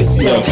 Esse é o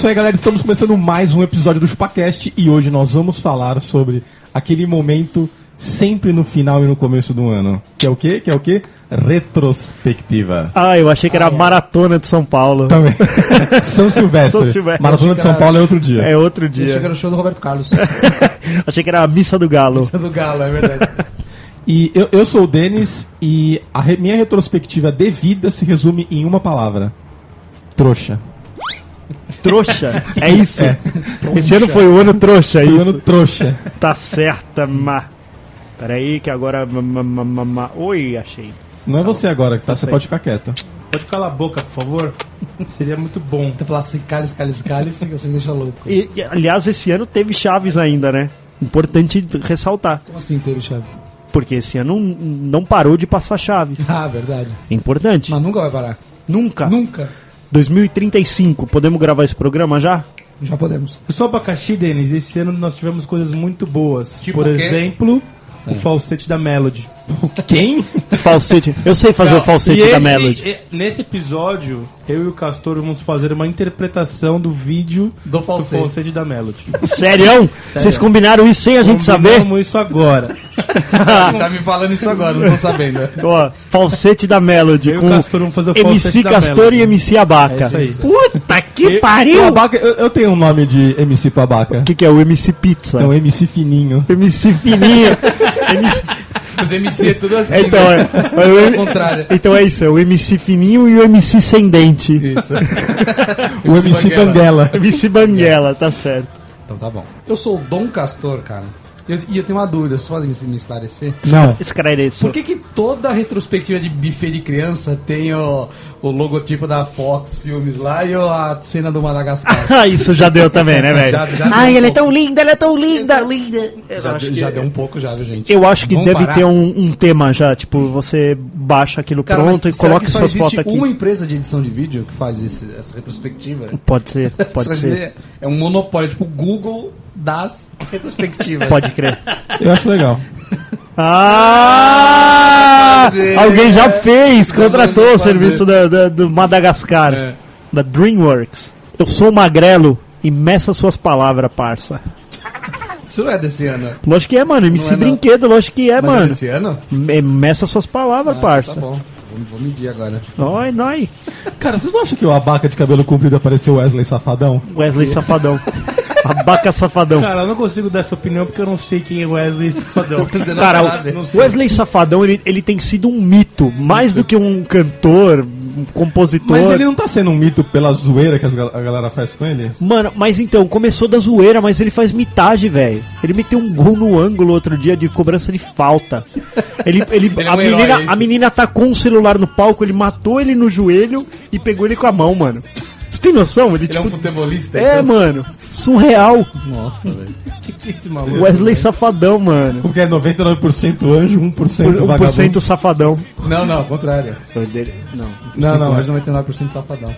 isso aí, galera. Estamos começando mais um episódio do ChupaCast e hoje nós vamos falar sobre aquele momento sempre no final e no começo do ano. Que é o quê? Que é o quê? Retrospectiva. Ah, eu achei que era a Maratona de São Paulo. Também. São Silvestre. São Silvestre. Maratona de São Paulo é outro dia. É outro Eu achei que dia. era o show do Roberto Carlos. achei que era a Missa do Galo. É do Galo, é verdade. E eu, eu sou o Denis e a re- minha retrospectiva de vida se resume em uma palavra. Trouxa. Trouxa. É isso. Esse ano foi o ano trouxa, é Foi o ano trouxa. Tá certa, ma. Peraí, que agora. ma- ma- ma- ma- Oi, achei. Não é você agora que tá, você sei. pode ficar quieto. Pode calar a boca, por favor? Seria muito bom. Tu falasse assim, cálice, cálice, cálice, você me deixa louco. E, e, aliás, esse ano teve Chaves ainda, né? Importante ressaltar. Como assim teve chave? Porque esse ano n- não parou de passar Chaves. Ah, verdade. Importante. Mas nunca vai parar. Nunca. Nunca. 2035. Podemos gravar esse programa já? Já podemos. Eu sou abacaxi, Denis. Esse ano nós tivemos coisas muito boas. Tipo Por o quê? exemplo, o falsete da Melody. Quem? Falsete. Eu sei fazer o falsete da esse- Melody. e- Nesse episódio, eu e o Castor vamos fazer uma interpretação do vídeo Do falsete. falsete da Melody. Sério? Vocês combinaram isso sem a gente saber? Combinamos isso agora. tá me falando isso agora, não tô sabendo. Ó, falsete da Melody Eu e o com Castor vamos fazer o MC falsete da Castor Melody. e MC Abaca. É isso aí. Puta que O pariu! Abaca, eu, eu tenho um nome de MC pro Abaca. O que, que é o MC Pizza? É um MC fininho. MC Fininho. MC... Os MC é tudo assim. Então, né? é, é o Ao M- contrário. então é isso, é o MC Fininho e o MC Sem Dente. Isso. O MC Banguela. MC Banguela, tá certo. Então tá bom. Eu sou o Dom Castor, cara. E eu, e eu tenho uma dúvida, pode me, me esclarecer? Não. Esclareço. Por que, que toda retrospectiva de buffet de criança tem o, o logotipo da Fox Filmes lá e o- a cena do Madagascar? Ah, isso já deu também, né, velho? Já- já Ai, um ela é pouco. tão linda, ela é tão linda. já, acho deu- que- já deu um pouco já, viu, gente? Eu acho que Vamos deve parar? ter um, um tema já, tipo, você baixa aquilo Cara, pronto e coloca que só suas existe fotos aqui. uma empresa de edição de vídeo que faz esse- essa retrospectiva? Pode ser, pode ser. É um monopólio, tipo o Google das retrospectivas. Pode crer. Eu acho legal. Ah! Ser. Alguém já fez, contratou o serviço da, da- do Madagascar, É. da DreamWorks. Eu sou magrelo e meça suas palavras, parça. Isso não é desse ano. Lógico que é, mano. MC Não é, não. Brinquedo, lógico que é, Mas é mano. desse ano? Me- Meça suas palavras, Ah, parça. Tá bom. Vou, vou medir agora. Oi, nós. Cara, vocês não acham que o Abaca de cabelo comprido apareceu Wesley Safadão? Wesley Safadão. Abaca Safadão. Cara, eu não consigo dar essa opinião porque eu não sei quem é Wesley Safadão. Cara, o Wesley Safadão, ele, ele tem sido um mito. Mais do que um cantor, um compositor. Mas ele não tá sendo um mito pela zoeira que as gal- a galera faz com ele? Mano, mas então, começou da zoeira, mas ele faz mitagem, velho. Ele meteu um gol no ângulo outro dia de cobrança de falta. Ele, ele, Ele é a, um herói, menina, é isso? a menina atacou um celular no palco, ele matou ele no joelho e pegou ele com a mão, mano. Você tem noção? Ele, Ele é um tipo. futebolista? É, então? mano. Surreal. Nossa, velho. Esse maluco. Wesley Safadão, mano. Porque é 99% anjo, 1% Por vagabundo. 1% safadão. Não, não, ao contrário. Não. Não, não, Hoje 99% safadão.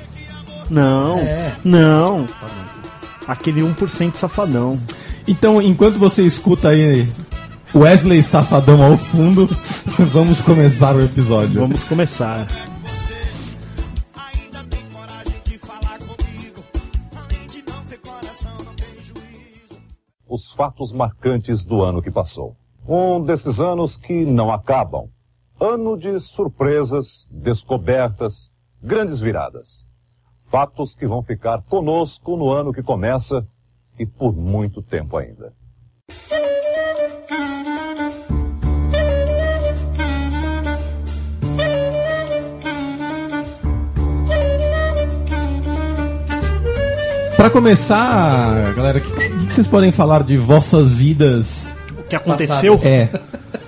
Não. É. Não. Aquele 1% safadão. Então, enquanto você escuta aí Wesley Safadão ao fundo, vamos começar o episódio. Vamos começar. Os fatos marcantes do ano que passou. Um desses anos que não acabam. Ano de surpresas, descobertas, grandes viradas. Fatos que vão ficar conosco no ano que começa e por muito tempo ainda. Pra começar, galera, o que, que- vocês podem falar de vossas vidas? O que aconteceu? É.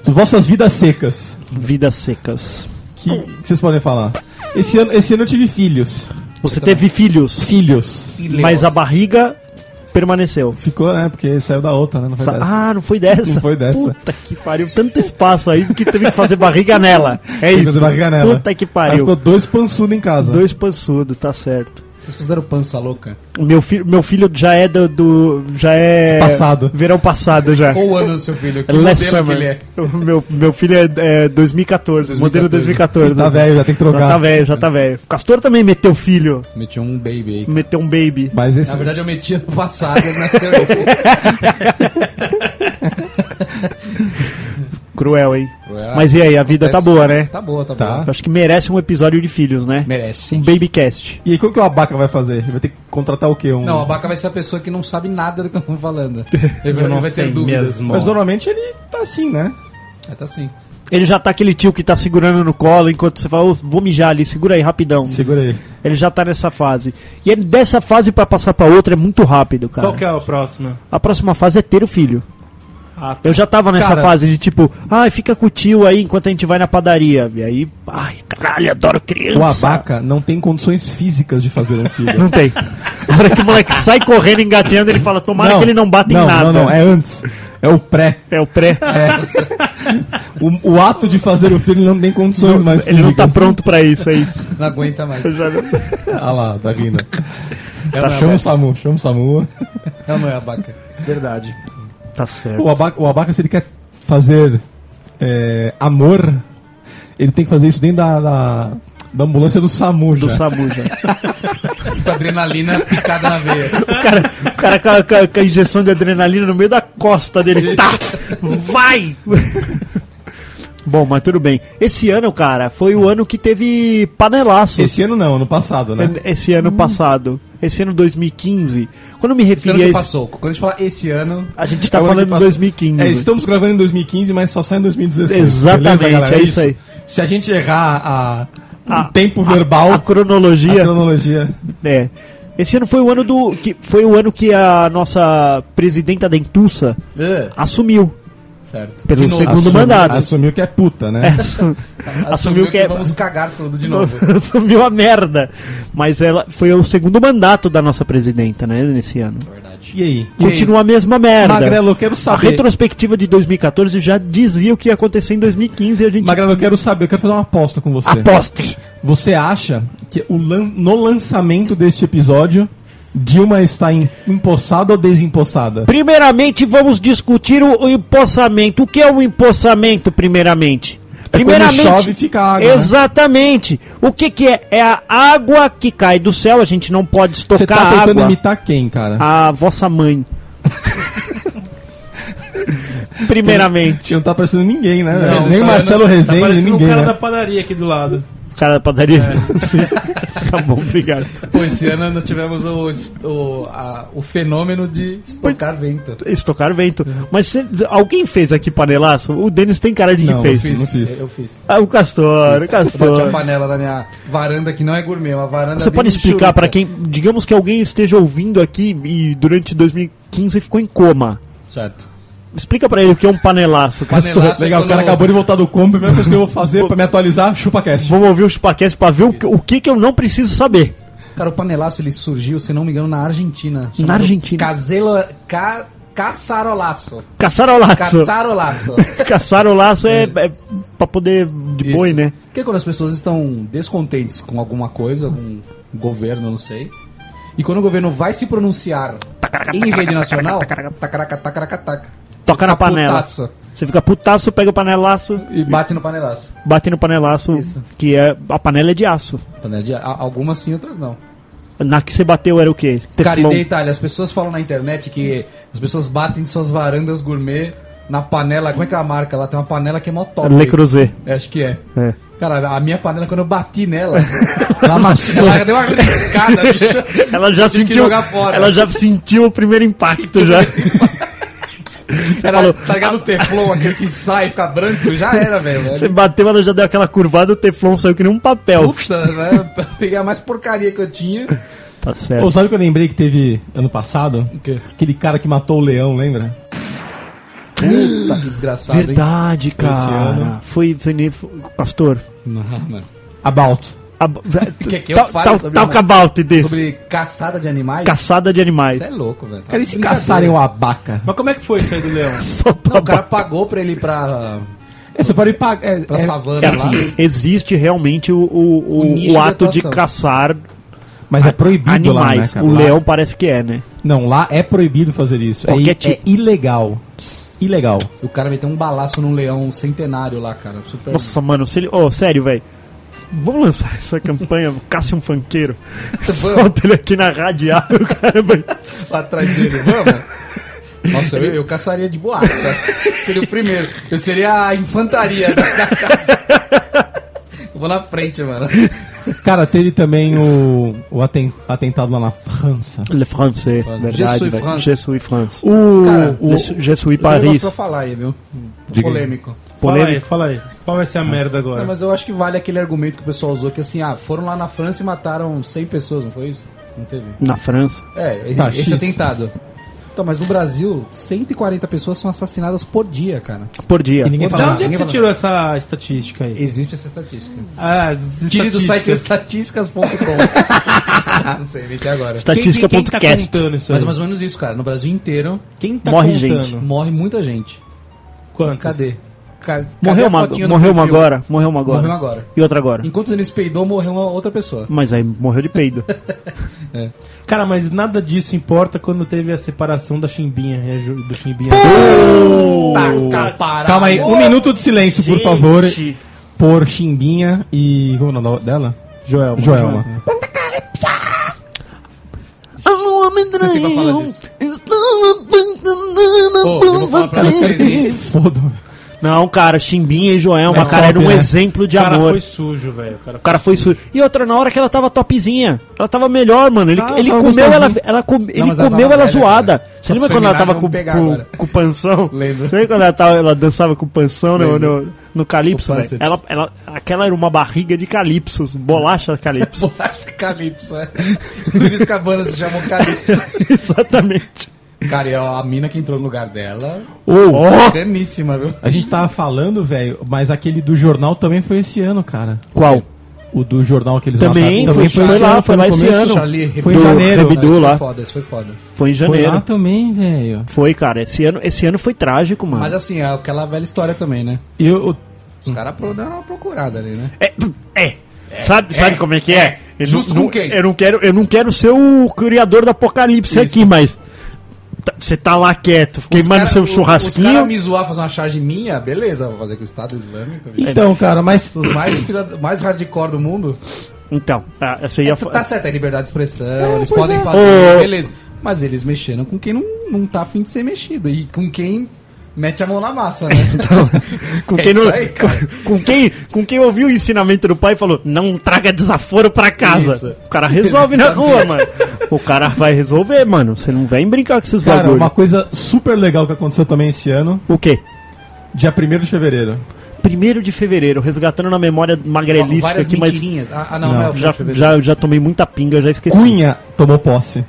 De vossas vidas secas. Vidas secas. Que, que vocês podem falar? Esse ano, esse ano eu tive filhos. Você teve filhos, Filhos. mas a barriga permaneceu. Ficou, né? Porque saiu da outra, né? Não foi Sa- dessa. Ah, não foi dessa? Não foi dessa. Puta que pariu. Tanto espaço aí que teve que fazer barriga nela. É Tem isso. fazer barriga nela. Puta que Aí pariu. ficou dois pançudos em casa. Dois pançudos, tá certo. Vocês consideram pança louca? Meu filho, meu filho já é do, do- já é Passado. Verão passado já. Qual o ano do seu filho? Que Last modelo que summer. ele é? Meu, meu filho é, é 2014, modelo 2014. Tá velho, já tem que Já trocar. tá velho, já tá velho. O Castor também meteu filho, Meti um baby aí. meteu um baby. Mas esse. Na verdade eu meti ano passado, nasceu esse. Cruel, hein? Cruel. Mas e aí, a vida tá Acontece. boa, né? Tá boa, tá, Tá. boa. Eu Acho que merece um episódio de filhos, né? Merece. Um babycast. E aí, como que o Abaca vai fazer? Ele vai ter que contratar o quê? Um... Não, a Baca vai ser a pessoa que não sabe nada do que eu tô falando. Ele vai, ele vai ter dúvidas. Mas normalmente ele tá assim, né? É, tá assim. Ele já tá aquele tio que tá segurando no colo enquanto você fala, "Ô, vou mijar ali, segura aí rapidão. Segura aí. Ele já tá nessa fase. E ele, dessa fase pra passar pra outra é muito rápido, cara. Qual que é a próxima? A próxima fase é ter o filho. Ah, Eu já tava nessa Cara- fase de tipo, ai, fica com o tio aí enquanto a gente vai na padaria. E aí, ai, caralho, adoro criança. O Abaca não tem condições físicas de fazer um filho. Não tem. Na hora que o moleque sai correndo, engateando, ele fala, tomara que ele não bata não, em nada. Não, não, é antes. É o pré. É o pré. O, o ato de fazer o filho não tem condições mais ele não tá físicas. pronto pra isso, é isso. Não aguenta mais. Ah lá, tá rindo. É Tá, não é chama o Samu, chama o Samu. É ou não é a Baca? verdade. Tá certo. O Abaca, o Abaca, se ele quer fazer é, amor, ele tem que fazer isso dentro da, da, da ambulância do Samu já. Do Samu já. Com adrenalina picada na veia. O cara, o cara com, a, com a- com a injeção de adrenalina no meio da costa dele. Tá! Vai! Bom, mas tudo bem. Esse ano, cara, foi o ano que teve panelaços. Esse ano não, ano passado, né? Esse ano passado. Esse ano 2015. Quando me Esse ano referi a que esse, passou. Quando a gente fala esse ano, a gente tá É o ano falando de passou. 2015. É, estamos gravando em 2015, mas só sai em 2016. Exatamente, Beleza, é isso aí. Se a gente errar a, A- o tempo verbal, a a, cronologia. cronologia. É. Esse ano foi o ano do que foi o ano que a nossa presidenta Dentuça uh, assumiu certo. pelo segundo Assumiu- mandato. Assumiu que é puta, né? Assumiu, Assumiu que é vamos cagar tudo de novo. assumiu a merda. Mas ela foi o segundo mandato da nossa presidenta, né, nesse ano. Verdade. E aí? Continua a mesma merda. Magrelo, eu quero a saber. retrospectiva de 2014 já dizia o que ia acontecer em 2015 e a gente Magrelo, eu quero saber, eu quero fazer uma aposta com você. aposte. Você acha que o lan- no lançamento deste episódio, Dilma está em- empossada ou desempossada? Primeiramente, vamos discutir o, o empossamento. O que é o empossamento, primeiramente? quando chove, fica água, né? Exatamente. O que, que é? É a água que cai do céu. A gente não pode Você estocar tá tentando água. imitar quem, cara? A vossa mãe. Primeiramente. Que não tá parecendo ninguém, né? Não, Nem o Marcelo Tá Rezende, parecendo ninguém. o cara né? da padaria aqui do lado. Cara da padaria. tá bom, obrigado. Pô, esse ano nós tivemos o, o, a- o fenômeno de estocar vento. Estocar vento. Mas cê- alguém fez aqui panelaço? O Denis tem cara de que Não, fez. eu fiz. não fiz. Eu fiz. Ah, o Castor, o Eu bati a Castor. panela da minha varanda, que não é gourmet, uma varanda Você pode explicar pra quem, digamos que alguém esteja ouvindo aqui e durante 2015 ficou em coma. Certo. Explica pra ele o que é um panelaço, Castor. Panelaço. Legal, o cara acabou de voltar do combo. A primeira coisa que eu vou fazer pra me atualizar, chupa cast. Vamos ouvir o Chupacast pra ver o que, o que que eu não preciso saber. Cara, o panelaço ele surgiu, se não me engano, na Argentina. Na Argentina. Caselo, ca, caçarolaço. Caçarolaço. Caçarolaço. Caçarolaço é, é pra poder de boi, né? Porque quando as pessoas estão descontentes com alguma coisa, algum governo, não sei, e quando o governo vai se pronunciar em rede nacional, tacaraca, tacaraca, taca. Toca na panela. putaço Você fica putaço, pega o panelaço, E bate no panelaço. bate no panelaço, Isso. que é a panela é de aço. Panela de- a- Algumas sim, outras não. Na que você bateu era o quê? Cara, e Teflon. de Itália, as pessoas falam na internet que as pessoas batem de suas varandas gourmet na panela. Como é que é a marca? Lá tem uma panela que é mó top. Le Creuset. É, acho que é. É. Cara, a minha panela, quando eu bati nela, Ela amassou. ela deu uma riscada, bicho. Ela já Eu tive que sentiu, jogar fora. ela já sentiu o primeiro impacto já. Era, falou- tá ligado o teflon, aquele que sai, fica branco? Já era, velho. Você bateu, ela já deu aquela curvada, o teflon saiu que nem um papel. Puta, né? Peguei a mais porcaria que eu tinha. Tá certo. Ô, sabe o que eu lembrei que teve ano passado? O quê? Aquele cara que matou o leão, lembra? Puta que desgraçado, hein? Verdade, cara. ano. Foi, foi, foi- pastor. Não, mano. About. Que que eu tal- falo tal- sobre Talk about this. Sobre caçada de animais? Caçada de animais. Isso é louco, velho. Cara, e se caçarem o abaca? Mas como é que foi isso aí do leão? Não, a o cara pagou pra ele ir pra, É, você pode pagar. É, pra é- savana É lá. assim, existe realmente o, o, O o, de ato de caçar mas é proibido lá, né, animais. cara? o Lá- leão parece que é, né? Não, lá é proibido fazer isso. É, Qualquer tipo. é ilegal. Ilegal. O cara meteu um balaço num leão centenário lá, cara. Super. Nossa, mano, se ele. Ô, sério, velho. Vamos lançar essa campanha, caça um funkeiro. Vamos. Solta ele aqui na radial. Só atrás dele, vamos? Nossa, eu, eu caçaria de boaça. seria o primeiro. Eu seria a infantaria da, da caça. Eu vou na frente, mano. Cara, teve também o, o aten- atentado lá na França. Le français, Je verdade, suis velho. France. Je suis France. O, Cara, o- Je suis- Je suis Eu tenho um negócio Paris. pra falar aí, viu? Diga Fala aí, fala aí. Qual vai ser a merda agora? Não, mas eu acho que vale aquele argumento que o pessoal usou, que assim, ah, foram lá na França e mataram 100 pessoas, não foi isso? Não teve. Na França. É, Tá, esse X. atentado. Então, mas no Brasil, 140 pessoas são assassinadas por dia, cara. Por dia. E ninguém De fala onde é que você tirou essa estatística aí? Existe essa estatística. Ah, Tire do site estatísticas. estatísticas.com. não sei, inventei agora. Quem, quem, quem tá Estatística.cast. contando isso Mas aí? é mais ou menos isso, cara. No Brasil inteiro Quem tá Morre contando? gente. morre muita gente. Quantos? Cadê? Morreu uma, morreu uma agora. Morreu uma agora. Morreu agora. E outra agora. Enquanto ele espeidou, morreu uma outra pessoa. Mas aí morreu de peido. Cara, mas nada disso importa quando teve a separação da Chimbinha, do Chimbinha. Tá, Calma aí, um minuto de silêncio, por favor. Por Chimbinha e. Como é o nome dela? Joelma. Joelma. Vocês têm pra falar disso? Ô, eu vou falar pra vocês, que Não, cara, Chimbinha e Joelma, É cara, era um né? exemplo de O cara amor. foi sujo, velho. O cara O cara foi sujo. E outra, na hora que ela tava topzinha, ela tava melhor, mano. Ele, Ah, ele comeu ela, ela com- ele mas ela comeu ela velha, zoada. cara. Você lembra quando ela tava com, com, com o panção? Lembro. Você lembra quando ela, tava, ela dançava com o panção no, no, no Calypso, O velho? pânceps. Ela, ela, aquela era uma barriga de Calypsos, bolacha Calypso. Bolacha Calypso, é. Luiz Cabana se chamou Calypso. Exatamente. Cara, e a, a mina que entrou no lugar dela, Ô, caníssima, viu? a gente tava falando, velho, mas aquele do jornal também foi esse ano, cara. Qual? O do jornal que eles Também, mataram. foi- foi lá, foi lá esse ano. Charlie Foi em janeiro. Rebidu Não, isso lá. foi foda, isso foi foda. Foi em Foi janeiro. lá também, velho. Foi, cara. Esse ano, esse ano foi trágico, mano. Mas assim, é aquela velha história também, né? E eu, Os caras deram uma procurada ali, né? É, é. Sabe, sabe como é que é? Eu Justo não, com quem? Eu não, quero, eu não quero ser o criador do apocalipse Isso. aqui, mas. Tá- Você tá lá quieto, queimando cara- seu churrasquinho. caras me zoar fazer uma charge minha, beleza, vou fazer com o Estado Islâmico. viu? então, cara, mas Os mais, mais hardcore do mundo. Então, ah, você ia Tá fa- certo, é liberdade de expressão, eles pois podem é. fazer, Ô. beleza. Mas eles mexeram com quem não, não tá afim de ser mexido. E com quem mete a mão na massa, né? com é quem não, aí, com, com quem, com quem ouviu o ensinamento do pai e falou: "Não traga desaforo pra casa". Isso. O cara resolve na rua, mano. O cara vai resolver, mano. Você não vem brincar com esses Cara, bagulho. uma coisa super legal que aconteceu também esse ano, O quê? dia 1 de fevereiro. Primeiro de fevereiro, resgatando na memória magrelística aqui, mas. Ah, ah, não, Não, não, é o já, já, já tomei muita pinga, já esqueci. Cunha tomou posse.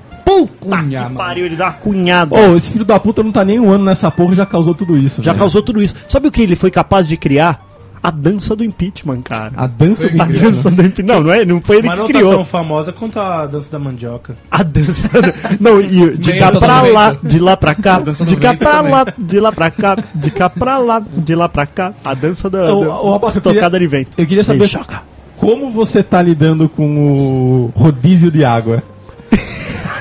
Puta Cunha, que mano. pariu, ele dá uma cunhada. Ô, esse filho da puta não tá nem um ano nessa porra e já causou tudo isso. Já velho. causou tudo isso. Sabe o que ele foi capaz de criar? A dança do impeachment, cara. A dança do Foi A dança do impeachment. Não, não, é, não foi ele Mas que não criou. tá tão famosa quanto a dança da mandioca. A dança. do- Não, e de cá pra lá, de lá pra cá, de cá pra lá, de lá pra cá, de cá pra lá, de lá pra cá. A dança da, Ô, da- ô, Abaca, eu tocada de vento. Eu queria saber joga. como você tá lidando com o rodízio de água.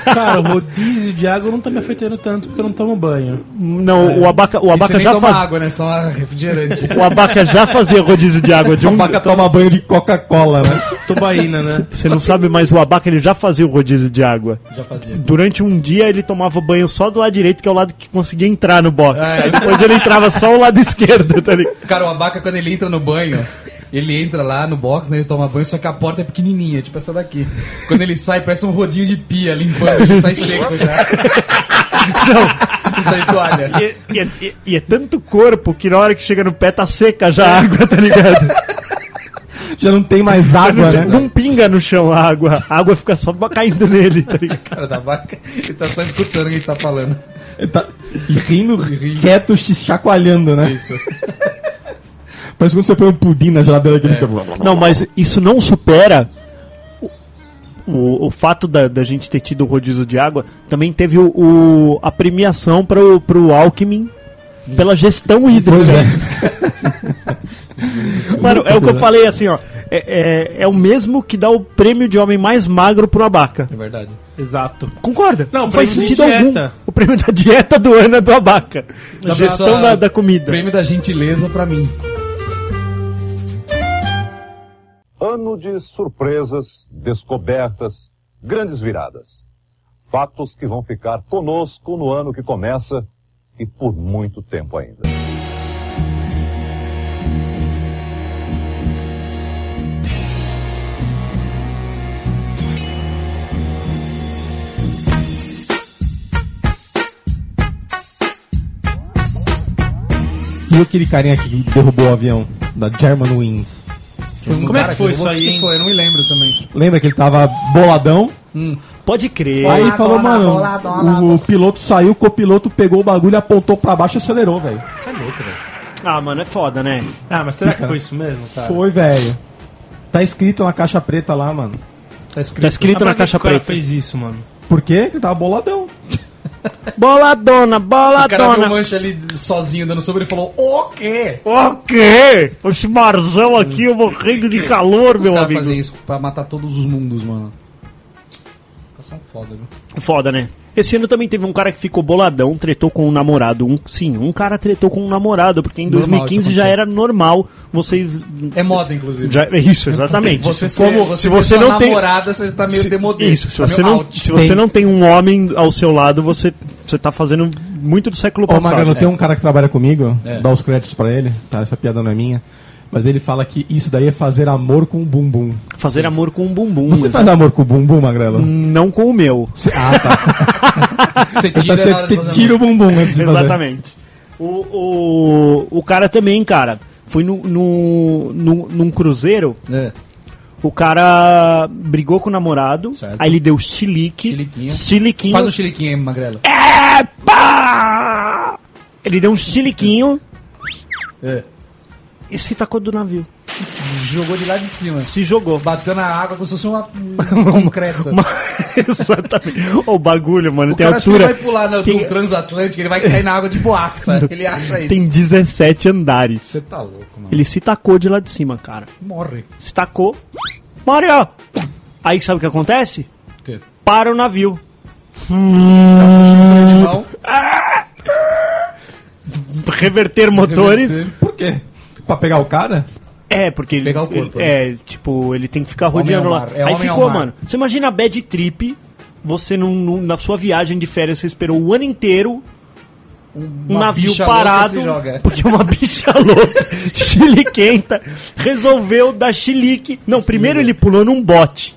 Cara, o rodízio de água não tá me afetando tanto porque eu não tomo banho. Não, o abaca, o você abaca já toma faz, água, né? Senão é refrigerante. o abaca já fazia rodízio de água de O um. Abaca toma banho de Coca-Cola, né? Tubaína, né? Você não sabe, mas o abaca ele já fazia o rodízio de água. Já fazia. Durante um dia ele tomava banho só do lado direito, que é o lado que conseguia entrar no box. É. Aí depois ele entrava só o lado esquerdo, tá ligado? Cara, o abaca, quando ele entra no banho, ele entra lá no box, né? Ele toma banho, só que a porta é pequenininha, tipo essa daqui. Quando ele sai, parece um rodinho de pia limpando, ele sai seco já. Não, sai toalha. E, e é- e- e é tanto corpo que na hora que chega no pé tá seca já a água, tá ligado? Já não tem mais água, né? Não pinga no chão a água. A água fica só caindo nele, tá ligado? Cara da vaca, ele tá só escutando o que ele tá falando. Ele tá- rindo, rindo. quieto, chacoalhando, né? Isso. Parece quando você põe um pudim na geladeira que ele fica... Não, mas isso não supera o, o, o fato da, da gente ter tido o rodízio de água. Também teve o, o- a premiação pro, pro Alckmin pela gestão hídrica. É. Mano, é o que eu falei assim, ó. É, é, é o mesmo que dá o prêmio de homem mais magro pro abaca. É verdade. Exato. Concorda? Não, faz prêmio de sentido algum. dieta. O prêmio da dieta do ano é do abaca. Da gestão da, da comida. Prêmio da gentileza pra mim. Ano de surpresas, descobertas, grandes viradas. Fatos que vão ficar conosco no ano que começa e por muito tempo ainda. E aquele carinha que derrubou o avião da German Wings? Como é que foi isso aí, hein? Foi, eu não me lembro também. Lembra que ele tava boladão? Pode crer. aí falou, mano, o, o piloto saiu, o copiloto pegou o bagulho, apontou pra baixo e acelerou, velho. Ah, mano, é foda, né? Ah, mas será que foi isso mesmo, cara? Foi, velho. Tá escrito na caixa preta lá, mano. Tá escrito, Tá escrito Ah, na mas caixa que o cara preta. fez isso, mano. Por quê? Ele tava boladão. Boladona, O cara viu o mancha ali sozinho dando sobre e falou: O quê? O quê? Esse marzão aqui, eu morrendo de calor, Os meu amigo. fazem isso pra matar todos os mundos, mano. São foda, viu? Foda, né? Esse ano também teve um cara que ficou boladão, tretou com um namorado. Um, sim, um cara tretou com um namorado, porque em Normal 2015 isso já era normal vocês. É moda, inclusive. Já, é isso, exatamente. Você, Como- ser, você se você não tem. namorada, você tá meio se- demodê. Isso, se tá você, meio não, out. se você não tem um homem ao seu lado, você, você tá fazendo muito do século Ô, passado. Magrano, tem um cara que trabalha comigo, É. dá os créditos pra ele, tá? Essa piada não é minha. Mas ele fala que isso daí é fazer amor com o bumbum. Fazer amor com um bumbum. Você faz amor com o bumbum, Magrelo? Não com o meu. Ah, tá. Você Então tira você te- fazer tira o bumbum antes de fazer. Exatamente. O, o, o cara também, cara, foi no, no, no- num cruzeiro. É. O cara brigou com o namorado, Certo. aí ele deu chilique. Chiliquinho. Chiliquinho. Faz um chiliquinho aí, Magrelo. Epa! Ele deu um chiliquinho É. e se tacou do navio. Jogou de lá de cima. Se jogou. Bateu na água como se fosse uma, um concreto. Uma- Exatamente. O bagulho, mano, O tem cara acha que ele altura. vai pular no, tem- do transatlântico, ele vai cair na água de boaça. Ele acha isso. Tem 17 andares. Você tá louco, mano. Ele se tacou de lá de cima, cara. Morre. Se tacou. Mario! Aí sabe o que acontece? O quê? Para o navio. Não. Reverter motores. Por quê? Pra pegar o cara? É, porque ele, Pegar o corpo, ele- é, tipo, ele tem que ficar rodeando ao lá. mar, é Aí homem ao ficou, mar. mano. Você imagina a bad trip, você num- num- na sua viagem de férias, você esperou o ano inteiro um Uma navio bicha louca parado, se joga. porque uma bicha louca, chiliquenta, resolveu dar chilique. Não, primeiro ele pulou num bote,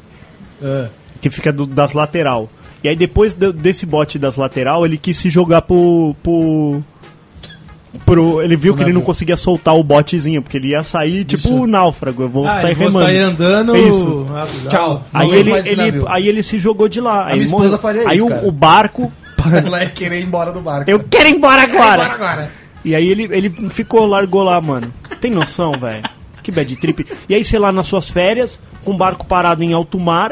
É. que fica do- das lateral. E aí depois do- desse bote das lateral, ele quis se jogar pro... pro pro- ele viu que ele não conseguia soltar o botezinho, porque ele ia sair tipo o náufrago, eu vou Ah, sair eu vou remando. sair andando. Isso. Ah, Tchau. Aí ele, ele, aí ele se jogou de lá. aí minha morreu. esposa faria Aí isso, o, cara. o barco. O moleque querer ir embora do barco. Eu quero ir embora agora! Embora agora. E aí ele, ele ficou, largou lá, mano. Tem noção, velho? Que bad trip. E aí, sei lá, nas suas férias, com o barco parado em alto mar,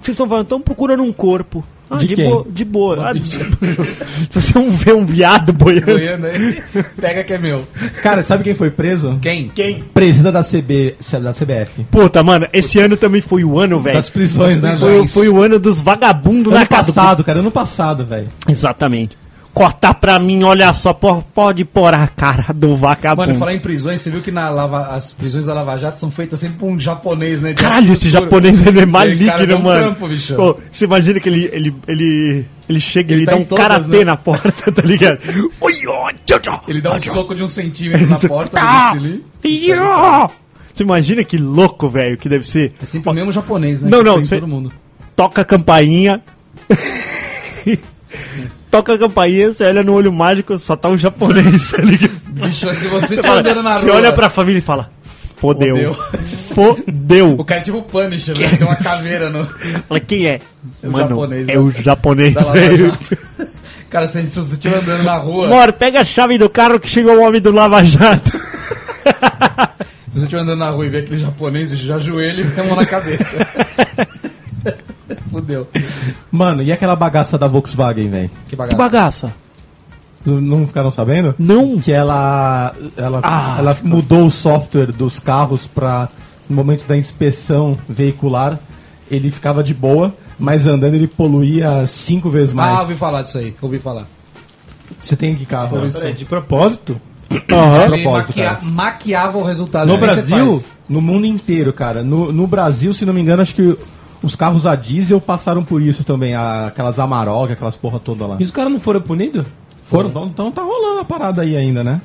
vocês estão falando, estão procurando um corpo. Ah, De de, quem? boa. De boa. Ah, você não vê um viado boiando. Boiando aí. Pega que é meu. Cara, sabe quem foi preso? Quem? Quem? Presida da, CB, da CBF. Puta, mano, esse ano também foi o ano, velho. Das prisões, né? Foi, velho? foi o ano dos vagabundos na Ano casa. passado, cara, ano passado, velho. Exatamente. Cortar pra mim, olha só, po- pode pôr a cara do vagabundo. Mano, falar em prisões, você viu que na Lava- as prisões da Lava Jato são feitas sempre por um japonês, né? Caralho, esse japonês ele é maligno, um mano. trampo. Pô, você imagina que ele, ele, ele, ele chega e Ele ele tá dá um todas, karatê né? na porta, tá ligado? Ele dá um soco de um centímetro na porta Tá. ó. Você imagina que louco, velho, que deve ser. É sempre o mesmo japonês, né? Não, não, tem cê- todo mundo. Toca a campainha. Toca a campainha, você olha no olho mágico, só tá um japonês, tá ligado? Bicho, se você Você, tá fala- andando na rua... você olha pra família e fala: Fodeu. Fodeu. fodeu. O cara é tipo o Punisher, né? Tem uma caveira no. Falei, quem é? É o japonês, É né? o japonês. Cara, se você estiver andando na rua. Amor, pega a chave do carro que chegou o homem do Lava Jato. Se você estiver andando na rua e ver aquele japonês, bicho, já ajoelha e mão na cabeça. Fudeu. Mano, e aquela bagaça da Volkswagen, velho? Que Que bagaço. bagaça. Não ficaram sabendo? Não. Que ela, ela, Ah, ela mudou o software dos carros pra, no momento da inspeção veicular, ele ficava de boa, mas andando ele poluía cinco vezes Ah, mais. ouvi falar disso aí. Ouvi falar. Você tem que carro? Ouvi né? isso. Peraí, de propósito? Aham. Ele propósito, maquia- cara. maquiava o resultado. No você Brasil, no mundo inteiro, cara. No, no Brasil, se não me engano, acho que os carros a diesel passaram por isso também. a- aquelas Amarok, aquelas porra toda lá. E os caras não foram punidos? Foram, então, então tá rolando a parada aí ainda, né?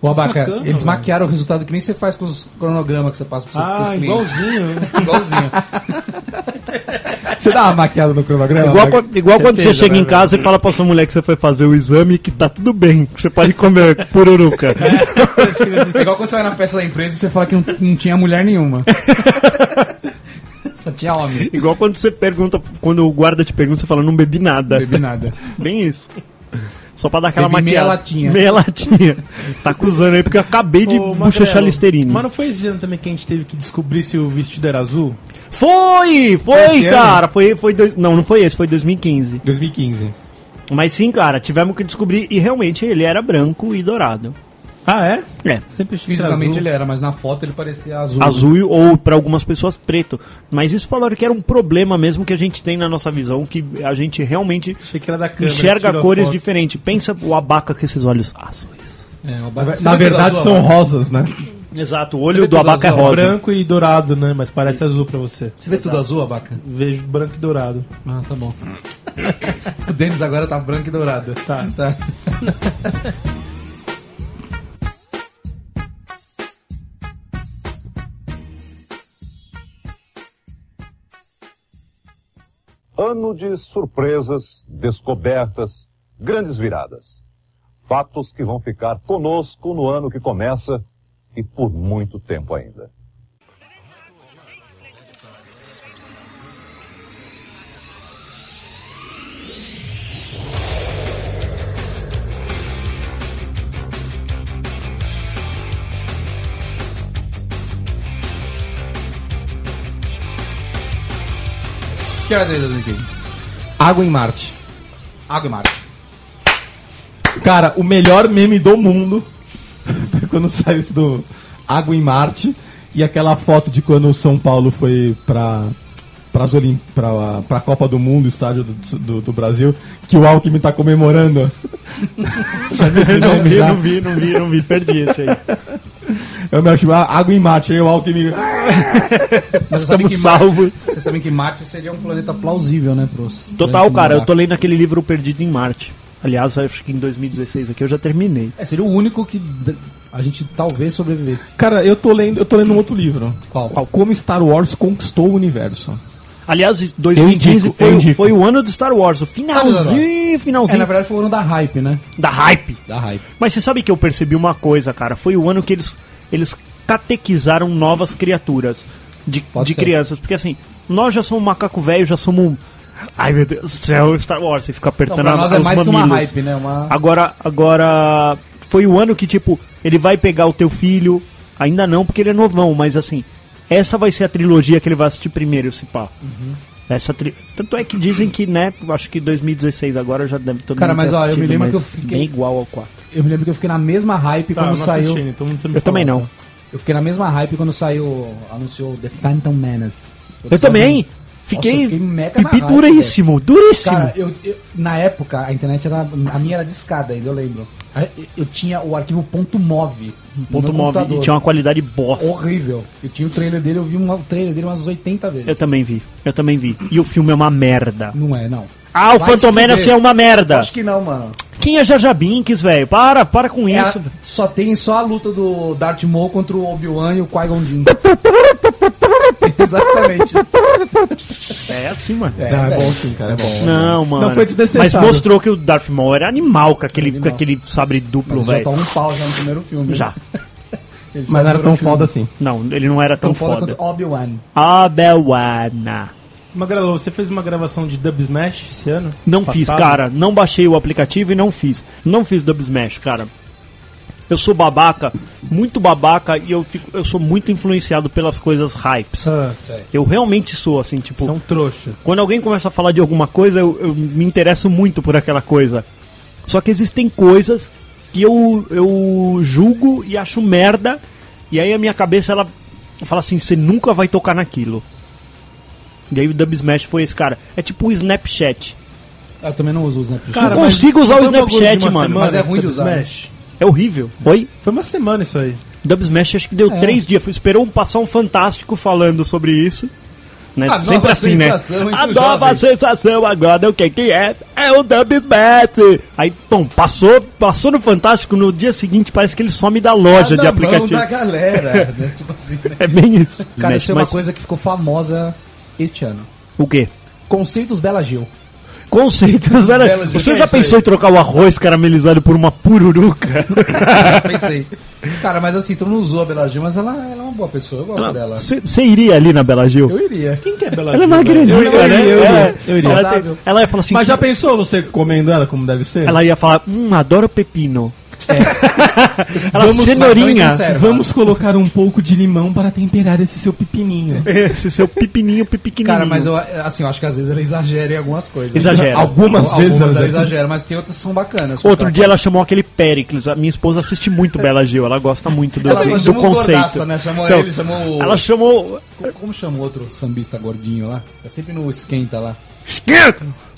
O Abaca, sacana, eles velho. maquiaram o resultado que nem você faz com os cronogramas que você passa pros seus pros Ah, clientes. igualzinho. Igualzinho. Você dá uma maquiada no cronograma? Igual, né? quando- igual quando você Certeza, chega né, em casa e fala pra sua mulher que você foi fazer o exame que tá tudo bem, que você pode comer pururuca. É igual quando você vai na festa da empresa e você fala que não, não tinha mulher nenhuma. Só tinha homem. Igual quando você pergunta, quando o guarda te pergunta, você fala, não bebi nada. Bebi nada. Bem isso. Só pra dar aquela Bebi meia latinha. Meia latinha. Tá acusando aí porque eu acabei de Ô, bochechar Magrelo, Listerine. Mas não foi esse ano também que a gente teve que descobrir se o vestido era azul? Foi! Foi, Esse ano? cara! Foi, foi dois, não, não foi esse, foi 2015. 2015. Mas sim, cara, tivemos que descobrir e realmente ele era branco e dourado. Ah, é? É. Sempre Fisicamente azul. ele era, mas na foto ele parecia azul. Azul ou pra algumas pessoas preto. Mas isso falaram que era um problema mesmo que a gente tem na nossa visão, que a gente realmente Achei que era da câmera. enxerga cores diferentes. Pensa o abaca com esses olhos azuis. É, o Abaca- Na verdade azul, são Abaca? rosas, né? Exato, o olho do abaca é azul, rosa. Branco e dourado, né? Mas parece azul pra você. Você vê tudo azul, Abaca? Vejo branco e dourado. Ah, tá bom. o Denis agora tá branco e dourado. Tá, tá. Ano de surpresas, descobertas, grandes viradas. Fatos que vão ficar conosco no ano que começa e por muito tempo ainda. Que horas é 2015? Água em Marte. Água e Marte. Cara, o melhor meme do mundo foi quando saiu isso do Água em Marte e aquela foto de quando o São Paulo foi pra, pras Olim, pra, pra Copa do Mundo, estádio do, do, do Brasil, que o Alckmin tá comemorando. Já esse Não meme vi, já? não vi, não vi, não vi, perdi esse aí. Eu me acho ah, Água em Marte, aí o Alckmin... Mas você sabe Estamos que salvos. Marte, vocês sabem que Marte seria um planeta plausível, né, pros... Total, cara, eu tô lendo aquele livro Perdido em Marte. Aliás, acho que em 2016 aqui eu já terminei. É, seria o único que a gente talvez sobrevivesse. Cara, eu tô lendo, eu tô lendo um outro livro. Qual? Como Star Wars conquistou o universo. Aliás, 2015 Eu indico, foi, foi o ano do Star Wars, o finalzinho, É, finalzinho na verdade foi o ano da hype, né? da hype. Da hype. Mas você sabe que eu percebi uma coisa, cara? Foi o ano que eles, eles catequizaram novas criaturas de, Pode de ser. crianças. Porque assim, nós já somos macaco velho, já somos. um- Ai meu Deus do céu, Star Wars, você fica Então, apertando pra nós é os mais que uma mamilos. hype, né? Uma... Agora, agora foi o ano que, tipo, ele vai pegar o teu filho, ainda não, porque ele é novão, mas assim, essa vai ser a trilogia que ele vai assistir primeiro, se pá. Uhum. Essa tri... Tanto é que dizem que, né, acho que 2016 agora já deve todo Cara, mas, ó, eu me lembro que eu fiquei- Bem igual ao 4. Eu me lembro que eu fiquei na mesma hype Tá, quando não saiu... assistindo, então Eu também falar, não. tá? Eu fiquei na mesma hype quando saiu... Anunciou The Phantom Menace. Eu também. Nossa, Fiquei, eu fiquei pipi duríssimo, duríssimo. Cara, eu, eu- na época a internet era. A minha era discada ainda, eu lembro. Eu, eu tinha o arquivo ponto .mov. Ponto computador. E tinha uma qualidade bosta. Horrível. Eu tinha o trailer dele, eu vi um, o trailer dele umas 80 vezes. Eu também vi, eu também vi. E o filme é uma merda. Não é, não. Ah, o Vai se Phantom Menace fuder. é uma merda. Acho que não, mano. Quem é Jaja Binks, velho? Para, para com É a- isso. só tem só a luta do Darth Maul contra o Obi-Wan e o Qui-Gon Jinn. Exatamente. É assim, mano. É, Não, é velho. bom sim, cara, é bom. Não, mano. Não foi desnecessário. Mas mostrou que o Darth Maul era animal com aquele, Animal. com aquele sabre duplo, Ele já velho. toma um pau já no primeiro filme. Já. Mas não era tão filme. foda assim. Não, ele não era tão, Tão foda foda. quanto Obi-Wan. Obi-Wan. Magrelo, você fez uma gravação de Dub Smash esse ano? Não Passado? fiz, cara. Não baixei o aplicativo e não fiz. Não fiz Dub Smash, cara. Eu sou babaca, muito babaca, e eu, fico, eu sou muito influenciado pelas coisas hypes. Ah, Eu realmente sou, assim, tipo... você é um trouxa. Quando alguém começa a falar de alguma coisa, eu, eu me interesso muito por aquela coisa. Só que existem coisas que eu, eu julgo e acho merda, e aí a minha cabeça ela fala assim: você nunca vai tocar naquilo. E aí o Dub Smash foi esse cara. É tipo o Snapchat. Eu também não uso o Snapchat. Cara, Não consigo usar o Snapchat, mano. semana Mas é ruim de usar, né? Smash? É horrível. Oi? Foi uma semana isso aí. Dub Smash acho que deu É. três dias. Foi- Esperou passar um fantástico falando sobre isso. Né? A Sempre nova assim, né? A nova jovens. sensação agora, o que que é? É o Dub Smash. Aí, bom, passou, passou no Fantástico, no dia seguinte parece que ele some da loja Tá de aplicativo. da galera, né? Tipo assim, né? É bem isso. Cara, Smash, isso é uma mas- coisa que ficou famosa este ano. O quê? Conceitos Bela Gil. Conceitos, era... Bela, gente, Você é já pensou aí. em trocar o arroz caramelizado por uma pururuca? Já pensei. Cara, mas assim, tu não usou a Bela Gil, mas ela, ela é uma boa pessoa, eu gosto dela. Você iria ali na Bela Gil? Eu iria. Quem que é Bela Ela é Gil, velho? magrelinha, Eu né? iria, eu iria, É, eu iria. Ela, Saudável. tem- ela ia falar assim... Mas já pensou você comendo ela como deve ser? Ela ia falar, hum, adoro pepino. Ela, Vamos- cenourinha. Vamos colocar um pouco de limão para temperar esse seu pepininho. Esse seu pepininho, pequenininho. Cara, mas eu, assim, eu acho que às vezes ela exagera em algumas coisas. Exagera. Algumas Al- vezes Algumas ela exagera, mas tem outras que são bacanas. Outro dia ela chamou aquele Pericles. A minha esposa assiste muito Bela Gil. Ela gosta muito do, Ela do chamou os conceito. gordaça, né? Chamou Então, ele, chamou o... Ela chamou. Como, como chama o outro sambista gordinho lá? É sempre no esquenta lá.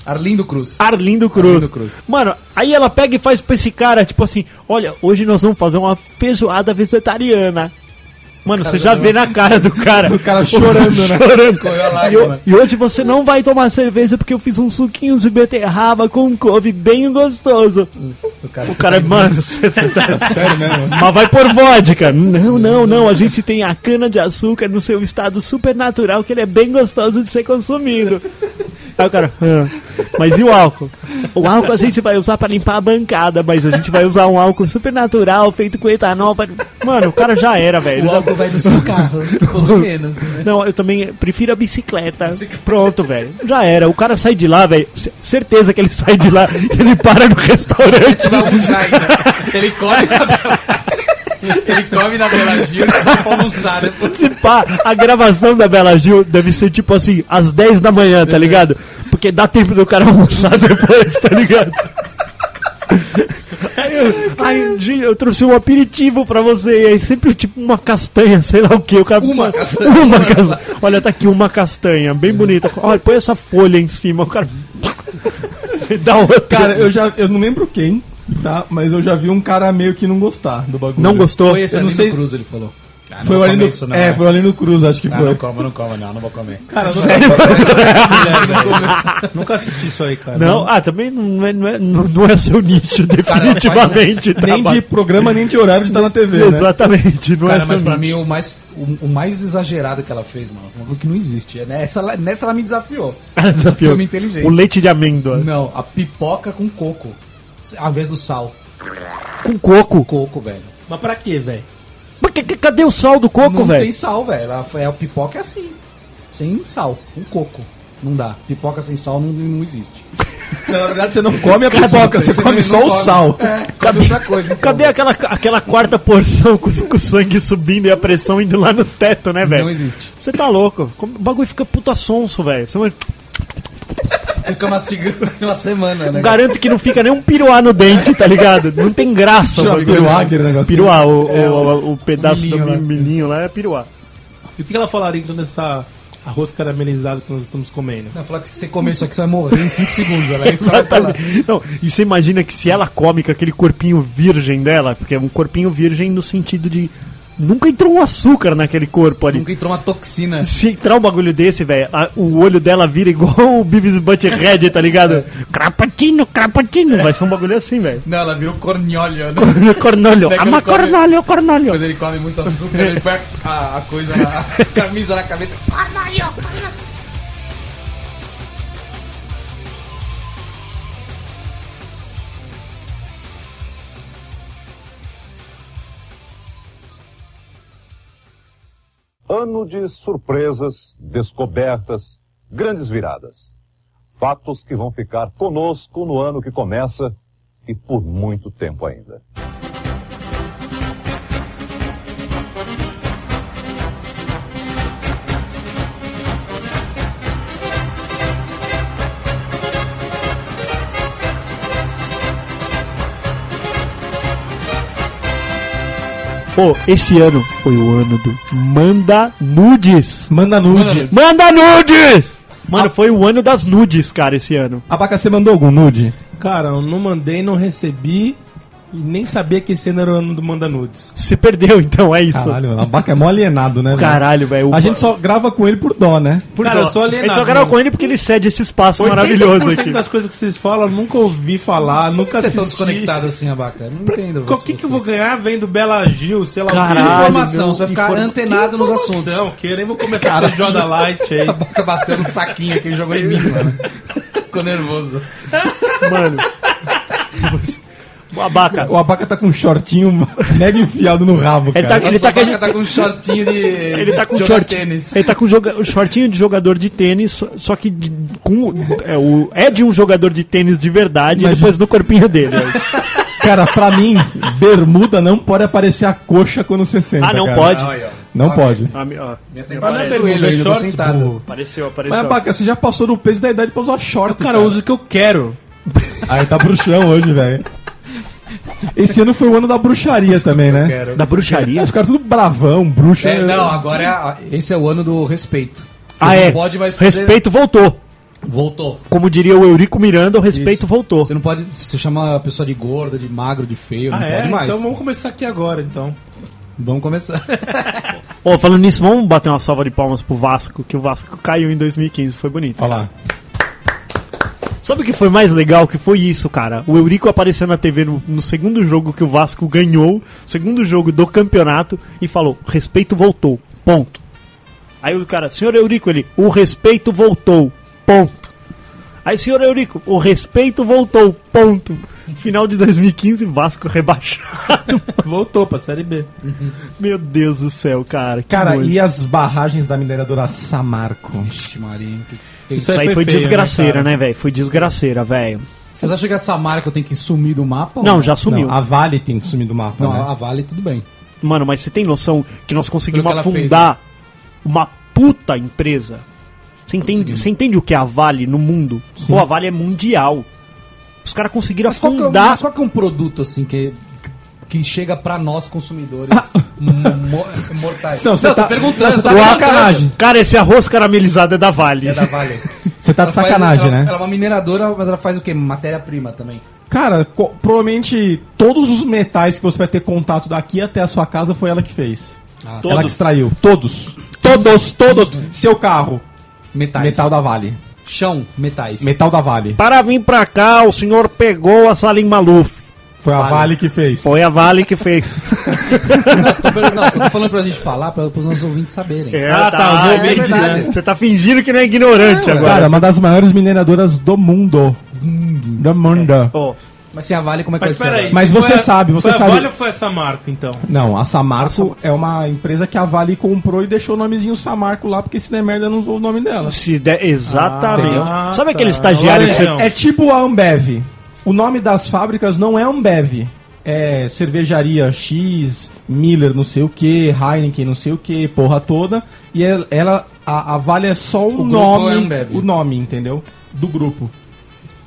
Arlindo Cruz. Arlindo Cruz. Arlindo Cruz. Mano, aí ela pega e faz pra esse cara, tipo assim: Olha, hoje nós vamos fazer uma feijoada vegetariana. Mano, você já vê na cara do cara. o cara chorando, né? Chorando. E, hoje você não vai tomar cerveja porque eu fiz um suquinho de beterraba com couve bem gostoso. O cara, O cara, mano, você tá. Sério mesmo? Mas vai por vodka. Não, não, não. A gente tem a cana de açúcar no seu estado super natural, que ele é bem gostoso de ser consumido. Aí o cara, "Ah, mas e o álcool? O álcool a gente vai usar pra limpar a bancada, mas a gente vai usar um álcool super natural, feito com etanol. Pra... Mano, o cara já era, velho. O Já- álcool vai no seu carro, pelo menos, né? Não, eu também prefiro a bicicleta. Pronto, velho. Já era. O cara sai de lá, velho. Certeza que ele sai de lá ele para no restaurante. Vai almoçar ainda. Ele Bela... Ele come na Bela Gil e sai pra almoçar depois. Se pá, a gravação da Bela Gil deve ser tipo assim, às 10 da manhã, tá ligado? Porque dá tempo do cara almoçar depois, tá ligado? Aí eu, Gi, eu trouxe um aperitivo pra você. E aí sempre tipo uma castanha, sei lá o que. O cara, Uma castanha, Uma uma castanha. Olha, tá aqui uma castanha, bem bonita. Olha, põe essa folha em cima. O cara. Dá outra. Cara, eu já. Eu não lembro quem, tá? Mas eu já vi um cara meio que não gostar do bagulho. não gostou? Foi esse Eu Arlindo sei- Cruz, ele falou. Ah, Foi o Arlindo. isso, não, é, né? foi o Arlindo Cruz, acho que Ah, foi. não como, não como, não, não vou comer. Cara, não, nunca assisti isso aí, cara. Não, ah, também não é, não é, não é seu nicho, Cara, não faz- definitivamente. Nem de programa, nem de horário de estar na TV, né? Exatamente, não Cara, é mas seu pra mim nicho. o mais, o, o mais exagerado que ela fez, mano, coisa que não existe. É Nessa, ela- nessa ela me desafiou. Ela desafiou. Foi uma inteligência. O leite de amêndoa. Não, a pipoca com coco. Ao invés do sal. Com coco. Coco, velho. Mas pra quê, velho? Mas que- que- cadê o sal do coco, não velho? tem sal, velho. É, a pipoca é assim. Sem sal. Com coco. Não dá. Pipoca sem sal não, não existe. Na verdade, você não come a pipoca, você Você come não só o sal. É, come outra coisa. então, Cadê velho. aquela, aquela quarta porção com, com o sangue subindo e a pressão indo lá no teto, né, Não velho? existe. Você tá louco. O bagulho fica puta sonso, velho. Você vai- Fica mastigando uma semana, né? Garanto que não fica nem um piruá no dente, tá ligado? Não tem graça. o Chama bagulho. piruá, aquele negócio. Piruá, o, o, o, pedaço milhinho do lá. milhinho lá é piruá. E o que ela falaria então dessa arroz caramelizado que nós estamos comendo? Ela fala que se você comer isso aqui, você vai morrer em 5 segundos. Ela é isso. Não, e você imagina que se ela come com aquele corpinho virgem dela, porque é um corpinho virgem no sentido de. Nunca entrou um açúcar naquele corpo ali. Nunca entrou uma toxina. Se entrar um bagulho desse, velho, o olho dela vira igual o Beavis Butthead, tá ligado? Crapatino, crapatino. Vai ser um bagulho assim, velho. Não, ela virou cornholho, né? Cornolho, ama cornolho, cornolho. Quando ele come muito açúcar, ele põe a, a- coisa, na, a camisa na cabeça. Ano de surpresas, descobertas, grandes viradas. Fatos que vão ficar conosco no ano que começa e por muito tempo ainda. Pô, esse ano foi o ano do Manda Nudes. Manda nude. Manda Nudes! Mano, foi o ano das nudes, cara, esse ano. Abaca, você mandou algum nude? Cara, eu não mandei, não recebi e nem sabia que esse ano era o ano do Manda Nudes. Se perdeu, então, é isso. Caralho, mano. Abaca é mó alienado, né? Caralho, velho. A gente só grava com ele por dó, né? Por Cara, dó. eu sou A gente alienado, só grava mano. com ele porque ele cede esse espaço maravilhoso 80% aqui. das coisas que vocês falam, eu nunca ouvi falar, nunca Vocês estão desconectados assim, Abaca? Não entendo. O que, que eu vou ganhar vendo Bela Gil, sei lá Caralho, o quê? Informação, meu, você vai ficar informa- antenado nos assuntos. Que eu nem vou começar a Joda Light aí. Abaca bateu no saquinho que ele jogou em mim, mano. Ficou nervoso. Mano. O Abaca. O Abaca tá com um shortinho mega enfiado no rabo, Ele cara. tá- ele o Abaca tá com um shortinho de. Ele tá com de short, tênis. ele tá com joga, o shortinho de jogador de tênis, só- que de- com é, o, é de um jogador de tênis de verdade, Imagina. e depois do corpinho dele. Cara, pra mim, bermuda não pode aparecer a coxa quando você senta, Ah, não cara. pode. Olha, ó. Não pode. Ah, mi- ó, Minha tem Mas não é bermuda, é tô shorts, sentado. burro. apareceu, Mas, apareceu. Abaca, você já passou do peso da idade pra usar short, Cara, eu uso o que eu quero. Aí tá bruxão hoje, velho. Esse ano foi o ano da bruxaria também, né? Quero. Da bruxaria? Os caras tudo bravão, bruxa. É, não, agora é a- esse é o ano do respeito. Ah, Você é. Não pode mais fazer- Respeito voltou. Voltou. Como diria o Eurico Miranda, o respeito Isso. voltou. Você não pode. Você chama a pessoa de gorda, de magro, de feio, Ah, não é? pode mais. Então vamos começar aqui agora, então. Vamos começar. Ó, falando nisso, vamos bater uma salva de palmas pro Vasco, que o Vasco caiu em 2015, foi bonito. Olha lá. Sabe o que foi mais legal? Que foi isso, cara. O Eurico apareceu na TV no, no segundo jogo que o Vasco ganhou, segundo jogo do campeonato, e falou: respeito voltou. Ponto. Aí o cara, senhor Eurico, ele, o respeito voltou. Ponto. Aí, senhor Eurico, o respeito voltou. Ponto. Final de 2015, Vasco rebaixado. Voltou pra Série B. Meu Deus do céu, cara. Cara, e as barragens da mineradora Samarco? Ixi, Marinho. que- Isso aí foi, foi feio, desgraceira, né, cara? né, velho? Foi desgraceira, velho. Vocês acham que essa marca tem que sumir do mapa? ou Não, já sumiu. Não, a Vale tem que sumir do mapa, Não, né? a Vale tudo bem. Mano, mas você tem noção que nós conseguimos que afundar uma puta empresa? Você entende, você entende o que é a Vale no mundo? Pô, a Vale é mundial. Os caras conseguiram Mas qual, que é, afundar. mas qual que é um produto assim que, que chega pra nós consumidores mo- mortais? Não, você tá- perguntando, tá sacanagem. Cara, esse arroz caramelizado é da Vale. É da Vale. Você tá de faz- sacanagem, ela- né? Ela é uma mineradora, mas ela faz o quê? Matéria-prima também. Cara, co- provavelmente todos os metais que você vai ter contato daqui até a sua casa foi ela que fez. Ah, Ela que extraiu. Todos. Todos, todos. Seu carro. Metais. Metal da Vale. Chão, metais. Metal da Vale. Para vir pra cá, o senhor pegou a Salim Maluf. Foi a Vale. Vale que fez. Foi a Vale que fez. Não, você tá tá falando pra gente falar, pra, pros nossos ouvintes saberem. Ah, tá, os é ouvintes, né? Você tá fingindo que não é ignorante agora. Cara, uma das maiores mineradoras do mundo. Do mundo. Ó, Mas sem a Vale, como é que Mas vai ser? peraí. Mas se você a- sabe, você foi a sabe. Vale ou foi essa marca, então? Não, a Samarco é uma empresa que a Vale comprou e deixou o nomezinho Samarco lá, porque se der merda não usou o nome dela. se der, exatamente. Ah, Sabe tá. aquele estagiário que você. É tipo a Ambev. O nome das fábricas não é Ambev. É cervejaria X, Miller não sei o que, Heineken não sei o que, porra toda. E ela, ela- a, a Vale é só o, grupo nome, é o nome, entendeu? Do grupo.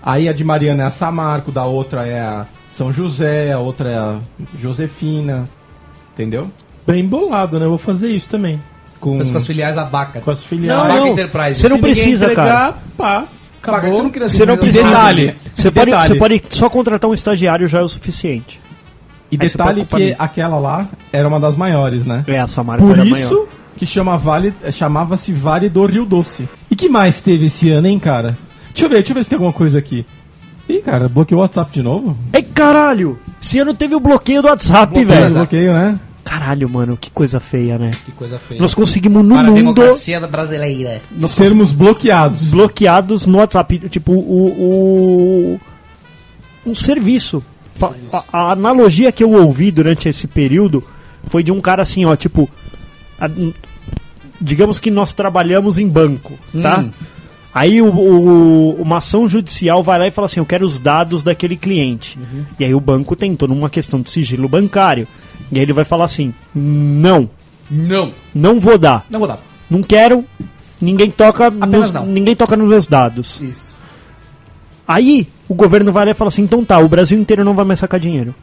Aí a de Mariana é a Samarco, da outra é a São José, a outra é a Josefina, entendeu? Bem bolado, né? Eu vou fazer isso também. Com, com as filiais Abaca. Com as filiais. Não, não. Você não Se precisa, entregar, cara. Pá, acabou. você não queria Você não empresa precisa. Detalhe. Você pode, Detalhe. você pode só contratar um estagiário já é o suficiente. E Aí detalhe que nisso. aquela lá era uma das maiores, né? É, essa marca Por era isso maior. que chama vale, chamava-se Vale do Rio Doce. E que mais teve esse ano, hein, cara? Deixa eu ver, deixa eu ver se tem alguma coisa aqui. Ih, cara, bloqueou o WhatsApp de novo? Ei, caralho! Esse ano teve o bloqueio do WhatsApp, Bloqueio velho. Bloqueio, né? Caralho, mano, que coisa feia, né? Que coisa feia. Nós conseguimos no Para a mundo democracia brasileira. Sermos bloqueados. bloqueados no WhatsApp. Tipo, o. o um serviço. A, a analogia que eu ouvi durante esse período foi de um cara assim, ó, tipo. a- digamos que nós trabalhamos em banco, tá? Hum. Aí o, o- uma ação judicial vai lá e fala assim: eu quero os dados daquele cliente. E aí o banco tem toda uma questão de sigilo bancário. E aí ele vai falar assim: não, Não. não vou dar. Não vou dar. Não quero, ninguém toca, nos, não. ninguém toca nos meus dados. Isso. Aí o governo vai lá e fala assim: então tá, o Brasil inteiro não vai mais sacar dinheiro.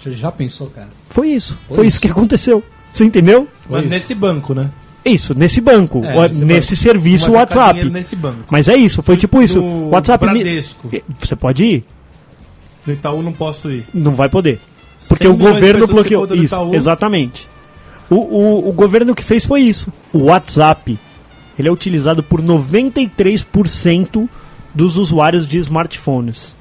Você já pensou, cara? Foi isso. Foi, Foi isso que aconteceu. Você entendeu? Mas isso. nesse banco, né? Isso, nesse banco, É, o- nesse nesse, banco. serviço sacar WhatsApp. dinheiro Nesse banco. Mas é isso, foi tipo isso. WhatsApp. me- Bradesco. Você pode ir? No Itaú não posso ir. Não vai poder. Porque 100 o governo bloqueou. Isso, Itaú. exatamente. O, o, o governo que fez foi isso. O WhatsApp, ele é utilizado por 93% dos usuários de smartphones.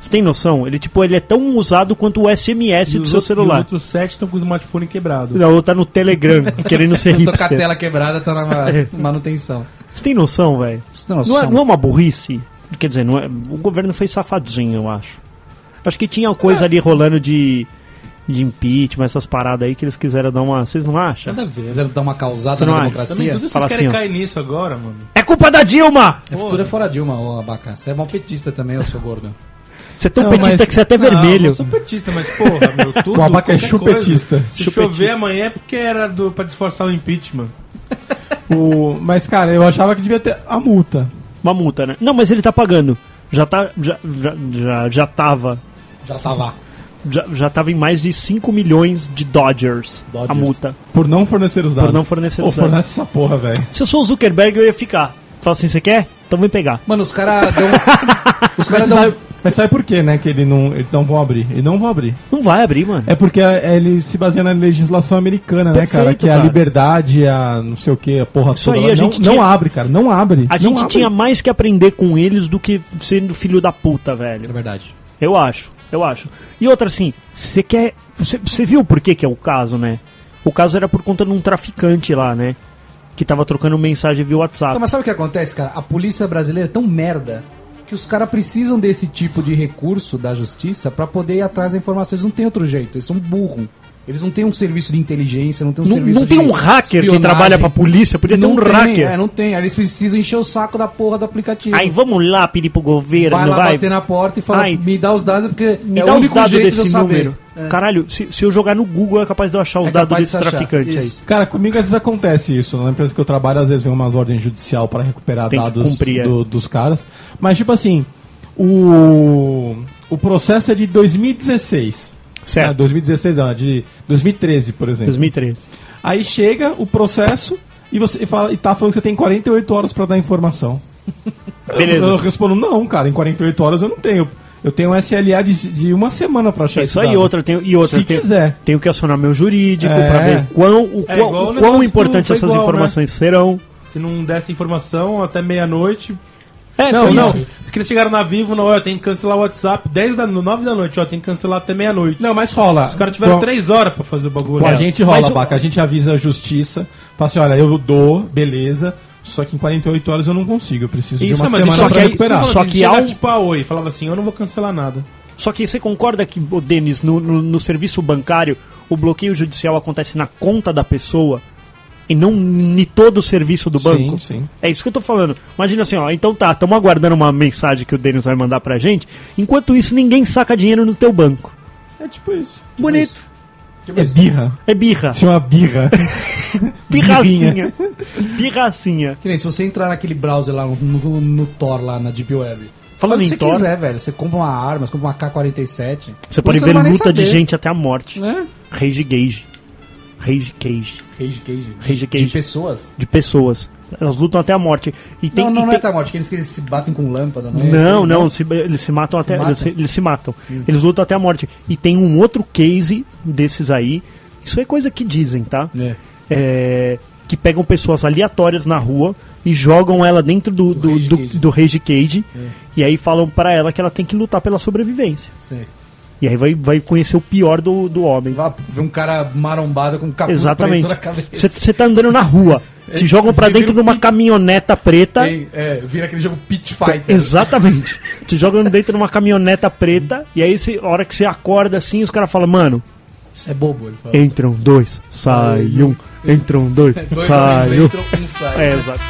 Você tem noção? Ele, tipo, ele é tão usado quanto o SMS E do seu e celular. Os outros sete estão com o smartphone quebrado. Não, tá no Telegram, querendo ser Eu tô com a hipster. tela quebrada, tá na ma- manutenção. Você tem noção, velho? Não é, não é uma burrice? Quer dizer, não é, o governo foi safadinho, eu acho. Acho que tinha coisa ali rolando de, de impeachment, essas paradas aí que eles quiseram dar uma. Vocês não acham? Nada a ver. Quiseram dar uma causada na acha? Também democracia? tudo vocês querem assim, cair nisso agora, mano. É culpa da Dilma! É futuro é fora Dilma, ô abaca. Você é mal petista também, eu sou gordo. Você é tão Não, petista mas- que você é até Não, eu vermelho. sou petista, mas porra, meu, tudo. O abaca é chupetista. coisa. Se Chupetista. chover amanhã é porque era do, pra disfarçar o impeachment. O... Mas, cara, eu achava que devia ter a multa. Uma multa, né? Não, mas ele tá pagando. Já tá. Já, já, já, já tava. Já tava. Já, já tava em mais de 5 milhões de Dodgers, Dodgers. a multa. Por não fornecer os dados. Por não fornecer Pô, os dados. fornece essa porra, velho. Se eu sou o Zuckerberg, eu ia ficar. Fala assim, você quer? Então vem pegar. Mano, os caras dão. os caras dão. mas sabe por quê, né? Que ele não, eles não vão abrir. Eles não vão abrir. Não vai abrir, mano. É porque é, ele se baseia na legislação americana, né, cara? Perfeito, Que é a liberdade, a não sei o que, a porra Isso toda. aí, a gente não, tinha- não abre, cara. Não abre. A não gente abre. tinha mais que aprender com eles do que sendo filho da puta, velho. É verdade. Eu acho, eu acho. E outra assim, você quer. Você você viu por que, que é o caso, né? O caso era por conta de um traficante lá, né? Que tava trocando mensagem via WhatsApp. Então, mas sabe o que acontece, cara? A polícia brasileira é tão merda que os caras precisam desse tipo de recurso da justiça pra poder ir atrás da informação. Eles não têm outro jeito, eles são burros. Eles não têm um serviço de inteligência, não tem um não, serviço não tem de um hacker que espionagem. trabalha pra polícia, podia ter não um tem, hacker. É, não tem. Aí Eles precisam encher o saco da porra do aplicativo. Aí vamos lá pedir pro governo, vai lá vai. bater na porta e fala, Ai. me dá os dados, porque Me é dá o os único dados jeito de eu desse saber. número. É. Caralho, se, se eu jogar no Google é capaz de eu achar os É dados de desse traficante aí. Isso. Cara, comigo às vezes acontece isso. Na empresa que eu trabalho, às vezes vem umas ordens judicial para recuperar Tem que dados cumprir, é. do- dos caras. Mas, tipo assim, o, o processo é de 2016. Certo. Ah, 2016 não, é de 2013, por exemplo. 2013. Aí chega o processo e você fala, e tá falando que você tem 48 horas para dar informação. Beleza. Eu, eu respondo, não, cara, em 48 horas eu não tenho. Eu tenho um SLA de, de uma semana para achar É esse isso aí, outra, eu tenho, e outra, Se tenho, quiser. tenho que acionar meu jurídico É. pra ver quão, o, É quão, o quão importante essas igual, né? informações serão. Se não desse informação até meia-noite. É, não, não. isso. Porque eles chegaram na Vivo, não, ó, tem que cancelar o WhatsApp 10 da, no 9 da noite, ó, tem que cancelar até meia-noite. Não, mas rola. Os caras tiveram Com- 3 horas pra fazer o bagulho. Com a É. gente rola, Mas Baca. A gente avisa a justiça. Fala assim, olha, eu dou, beleza. Só que em 48 horas eu não consigo. Eu preciso Isso, de uma mas semana só pra que recuperar. só Só que ao- tipo a Oi, falava assim, eu não vou cancelar nada. Só que você concorda que, o Denis, no, no, no serviço bancário, o bloqueio judicial acontece na conta da pessoa e não em todo o serviço do banco? Sim, sim. É isso que eu tô falando. Imagina assim, ó, então tá, estamos aguardando uma mensagem que o Denis vai mandar pra gente. Enquanto isso, ninguém saca dinheiro no teu banco. É tipo isso. Bonito. É birra. É birra. Se chama birra. Pirracinha. Pirracinha. Que nem se você entrar naquele browser lá no, no, no Tor, lá na Deep Web. Falando Fala o que em você Tor- quiser, velho. Você compra uma arma, você compra uma K-47. Você pode não ver luta de gente até a morte. É? Rage Gage. Rage Cage. Rage Cage. Rage De Cage. pessoas. De pessoas. Elas lutam até a morte. E tem, não, e não, não tem- é até a morte. Aqueles que eles se batem com lâmpada, não é? Não, não, se- eles se matam até. matam? Eles, se- eles se matam. Eles lutam até a morte. E tem um outro case desses aí. Isso é coisa que dizem, tá? É. É, que pegam pessoas aleatórias na rua e jogam ela dentro do, Do do, Rage do, Cage. do Rage Cage. E aí falam pra ela que ela tem que lutar pela sobrevivência. Sei. E aí vai, vai conhecer o pior do, do homem. Vai ver um cara marombado com capuz Exatamente. preto na cabeça. Você tá andando na rua, te jogam pra Vira dentro de uma pit- caminhoneta preta. Tem, é, vira aquele jogo Pit Fighter. Exatamente. Te jogam dentro de uma caminhoneta preta, e aí, a hora que você acorda assim, os caras falam, mano, Isso é bobo, ele fala. Entram dois, sai um. Entram dois, Dois sai um. entram, um sai. É, exato.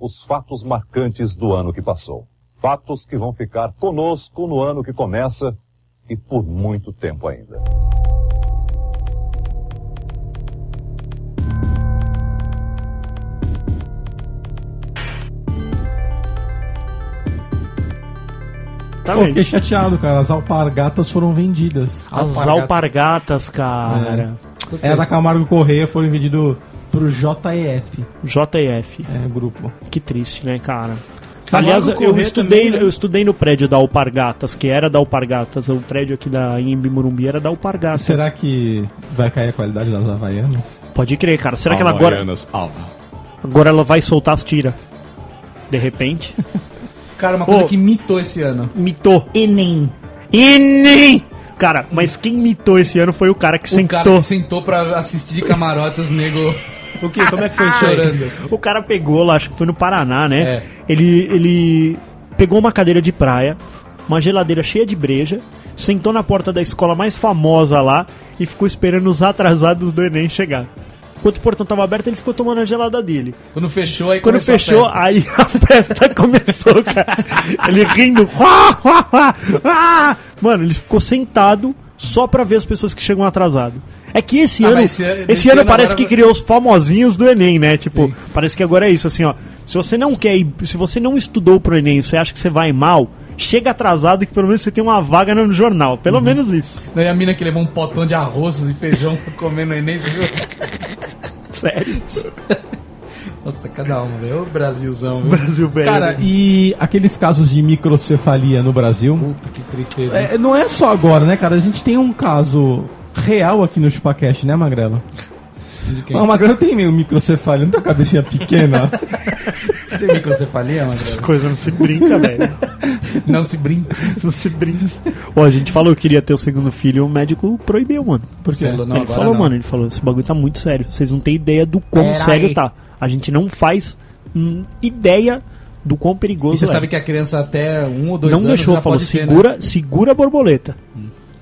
Os fatos marcantes do ano que passou. Fatos que vão ficar conosco no ano que começa e por muito tempo ainda. Tá Pô, vendo? fiquei chateado, cara. As alpargatas foram vendidas. As Alpargata. alpargatas, cara. É, da Camargo Correia foram vendidos pro JEF, JF. é, grupo. Que triste, né, cara? Aliás, eu estudei, também, né? eu estudei no prédio da Alpargatas, que era da Alpargatas. O prédio aqui da Imbi Morumbi era da Alpargatas. Será que vai cair a qualidade das Havaianas? Pode crer, cara. Será que ela agora, agora ela vai soltar as tiras? De repente. Cara, uma coisa Ô. que mitou esse ano. Mitou. Enem. Enem! Cara, mas quem mitou esse ano foi o cara que O sentou. cara que sentou pra assistir de camarote os nego O que? Como é que foi chorando. O cara pegou lá, acho que foi no Paraná, né? É. Ele, ele pegou uma cadeira de praia, uma geladeira cheia de breja, sentou na porta da escola mais famosa lá e ficou esperando os atrasados do Enem chegar. Enquanto o portão tava aberto, ele ficou tomando a gelada dele. Quando fechou, aí Quando começou a fechou, festa. aí a festa começou, cara. Ele rindo. Mano, ele ficou sentado só pra ver as pessoas que chegam atrasado. É que esse Ah, ano, esse ano- esse ano ano parece agora que criou os famosinhos do Enem, né? Tipo, Sim. parece que agora é isso, assim, ó. Se você não quer ir, se você não estudou pro Enem, você acha que você vai mal, chega atrasado que pelo menos você tem uma vaga no jornal. Pelo Uhum. menos isso. Daí a mina que levou um potão de arroz e feijão pra comer no Enem, você viu? Sério. Nossa, cada velho. Ô Brasilzão, viu? Brasil velho. Cara, e aqueles casos de microcefalia no Brasil? Puta que tristeza. É, não é só agora, né, cara? A gente tem um caso real aqui no Chupacast, né, quem? Mas o Magrelo tem meio microcefalia, não tem a cabecinha pequena. Você tem microcefalia, Essa Magrelo? coisa não se brinca, velho. Não se brinca. Não se brinca. Ó, a gente falou que queria ter o segundo filho e o médico proibiu, mano. Por quê? Falou, não, ele falou, não. mano, ele falou, esse bagulho tá muito sério. Vocês não têm ideia do quão Pera sério aí. tá. A gente não faz hum, ideia do quão E perigoso você é. sabe que a criança até um ou dois não anos deixou, já falou, pode ter, né? segura, segura a borboleta.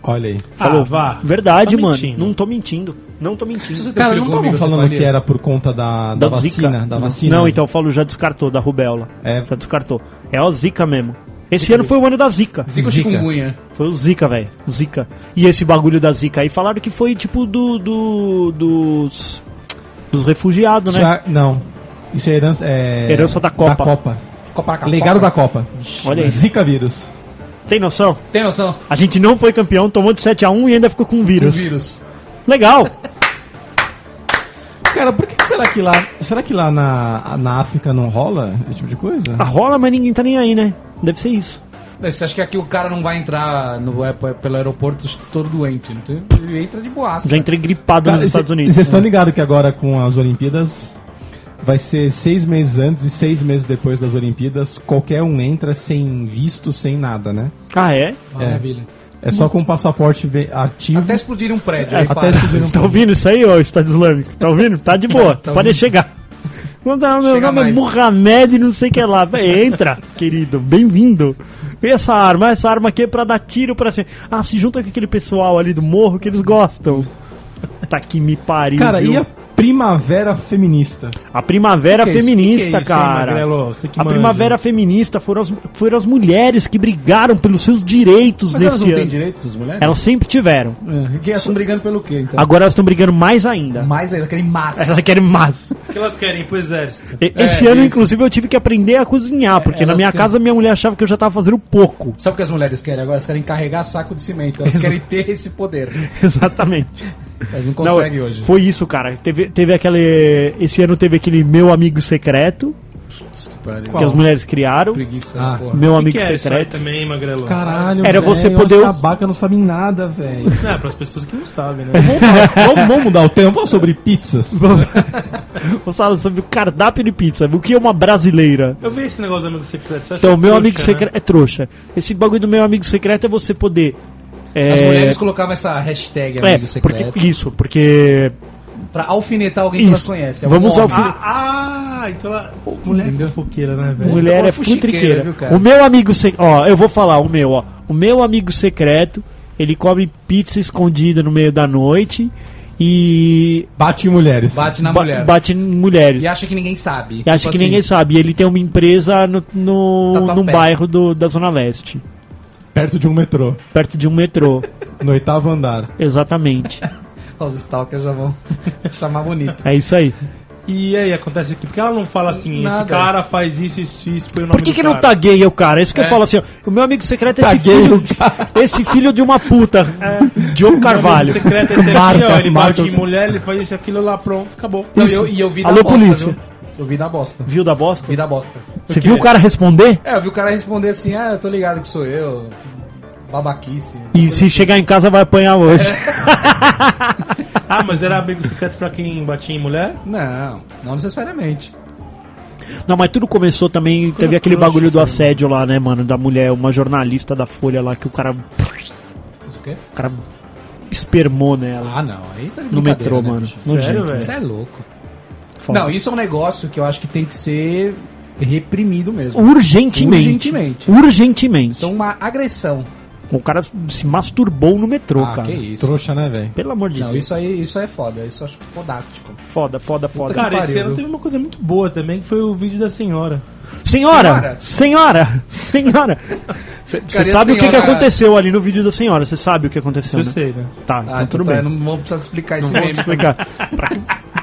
Olha aí. Falou, Ah, vá. verdade, Tá mano. mentindo. Não tô mentindo. Não tô mentindo. Cara, não estavam falando que era por conta da, da, vacina? Da vacina? Não, então o Paulo já descartou da rubéola. É. Já descartou. É a Zika mesmo. Esse ano foi o ano da Zika. Zica ou Zica. chikungunya? Foi o Zika, velho. Zika. E esse bagulho da Zika aí falaram que foi tipo do, do dos dos refugiados, né? Já- não. Isso é herança, é Herança da Copa. Da Copa. Copacabana. Legado da Copa. Olha aí. Zika vírus. Tem noção? Tem noção? A gente não foi campeão, tomou de 7 a 1 e ainda ficou com O vírus. vírus. Legal. Cara, por que, será que lá. Será que lá na, na África não rola esse tipo de coisa? A rola, mas ninguém tá nem aí, né? Deve ser isso. Você acha que aqui o cara não vai entrar no, é, pelo aeroporto todo doente? Não tem- Ele entra de boaça. Já entrei gripado Cara, nos cê- Estados Unidos. Vocês estão ligados que agora com as Olimpíadas vai ser seis meses antes e seis meses depois das Olimpíadas, qualquer um entra sem visto, sem nada, né? Ah, é? Maravilha. É só com o passaporte ativo. Até explodir um prédio. É, até explodir um Tá ouvindo isso aí, ô Estado Islâmico? Tá ouvindo? Tá de boa. Tá Pode ouvindo. chegar. Vamos dar, meu Chega nome é mais. Mohamed não sei o que lá. Vai, Entra, querido. Bem-vindo. Essa arma? Essa arma aqui é pra dar tiro pra cima. Ah, se junta com aquele pessoal ali do morro que eles gostam. Tá que me pariu. Cara, viu? e a primavera feminista? A primavera Que que é feminista, Que que é isso, hein, cara. Magrelo? Você que a manja. primavera feminista foram as, foram as mulheres que brigaram pelos seus direitos Mas elas nesse não ano. têm direitos, as mulheres? Elas sempre tiveram. É, que elas estão brigando pelo quê, então? Agora elas estão brigando mais ainda. Mais ainda, aquele massa. Elas querem mais. O que elas querem ir pro exército? E- É, Esse ano, isso. inclusive, eu tive que aprender a cozinhar, porque na elas minha querem- casa minha mulher achava que eu já tava fazendo pouco. Sabe o que as mulheres querem agora? Elas querem carregar saco de cimento. Elas Exa- querem ter esse poder. Exatamente. Elas não Não, conseguem hoje. Foi isso, cara. Teve, teve aquele. Esse ano teve aquele meu amigo secreto, que as mulheres criaram. Preguiça, Ah. porra. Meu que amigo que é secreto. também, Magrelo? Caralho, Era velho, você as poder- Babaca não sabem nada, velho. Não, é pras pessoas que não sabem, né? vamos, vamos- vamos mudar o tema, vamos falar sobre pizzas. Vamos falar sobre o cardápio de pizza. O que é uma brasileira? Eu vi esse negócio do amigo secreto. Você Então, o meu trouxa, amigo né? secreto é trouxa. Esse bagulho do meu amigo secreto é você poder. É, As mulheres colocavam essa hashtag é, amigo secreto porque, isso, porque pra alfinetar alguém que elas Isso. conhecem. Vamos ao homem. fi- Ah, ah, então ela. Mulher é fofoqueira, né, velho? Mulher uma é futriqueira. viu, cara? O meu amigo secreto. Ó, eu vou falar o meu, ó. O meu amigo secreto, ele come pizza escondida no meio da noite e Bate em mulheres. Bate na ba- mulher. bate em mulheres. E acha que ninguém sabe. E acha Tipo que assim, ninguém sabe. E ele tem uma empresa no, no, Tatuapé. num bairro do, da Zona Leste, Perto de um metrô. perto de um metrô. No oitavo andar. Exatamente. Os stalkers já vão chamar bonito. É isso aí. E aí, acontece aqui. Porque ela não fala assim, Nada. esse cara faz isso, isso, isso, põe o nome Por que, que não cara. taguei o cara? Isso que eu É. falo assim, ó, o meu amigo secreto é esse Taguei filho, esse filho de uma puta, Diogo Carvalho. O secreto é esse aqui, ó. Ele bate em mulher, ele faz isso, aquilo lá, pronto, acabou. Não, eu, e eu vi da Alô, bosta, polícia. viu? Eu vi da bosta. Viu da bosta? Vi da bosta. Você viu o cara responder? É, eu vi o cara responder assim, ah, eu tô ligado que sou eu. Babaquice. E se chegar em casa vai apanhar hoje. Ah, mas era amigo secreto pra quem batia em mulher? Não, não necessariamente. Não, mas tudo começou também, teve aquele trouxa, bagulho do assédio lá, né, mano, da mulher, uma jornalista da Folha lá que o cara, o quê? o cara espermou nela. Ah, não. Aí tá de No metrô, né, mano. Sério, velho? Isso é louco. Foda. Não, isso é um negócio que eu acho que tem que ser reprimido mesmo. Urgentemente. Urgentemente. Urgentemente. Isso é uma agressão. O cara se masturbou no metrô, ah, cara. que isso. Trouxa, né, velho? Pelo amor de Não, Deus. isso aí, isso é foda. Isso eu acho fodástico. Foda, foda, foda. Cara, esse ano teve uma coisa muito boa também, que foi o vídeo da senhora. Senhora! Senhora! Senhora! Você sabe o que, que aconteceu ali no vídeo da senhora? Você sabe o que aconteceu, eu né? sei, né? Tá, Ah, então então tudo tá, bem. Não vamos precisar explicar esse Vou meme. explicar.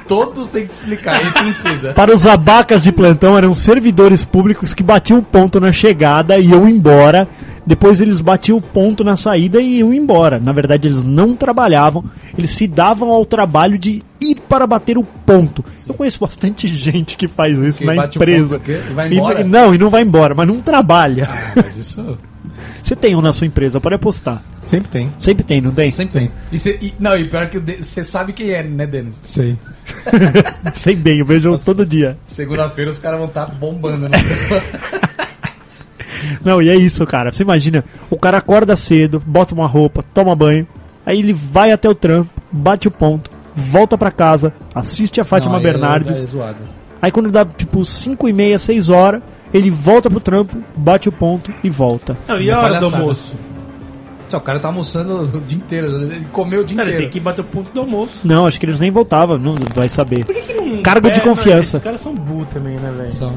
Todos têm que explicar, esse não precisa. Para os abacas de plantão, eram servidores públicos que batiam ponto na chegada e iam embora. Depois eles batiam ponto na saída e iam embora. Na verdade, eles não trabalhavam, eles se davam ao trabalho de ir para bater o ponto. Eu conheço bastante gente que faz isso Que na empresa. E vai E- embora? não, e não vai embora, mas não trabalha. Mas isso. Você tem um na sua empresa, pode apostar. Sempre tem. Sempre tem, não tem? Sempre tem. E cê- e- não, e pior que você sabe quem é, né, Denis? Sei. Sei bem, eu vejo todo dia. Segunda-feira os caras vão estar bombando, né? Não, e é isso, cara. Você imagina, o cara acorda cedo, bota uma roupa, toma banho, aí ele vai até o trampo, bate o ponto, volta pra casa, assiste a Fátima Não, aí Bernardes. É, é zoado. Aí quando dá tipo 5 e meia, 6 horas, ele volta pro trampo, bate o ponto e volta. Não, e a hora do almoço? O cara tá almoçando o dia inteiro, ele comeu o dia Cara, ele inteiro. tem que bater o ponto do almoço. Não, acho que eles nem voltavam, não vai saber. Hum, Cargo de é, não, confiança. Esses caras são burros também, né, velho? Só.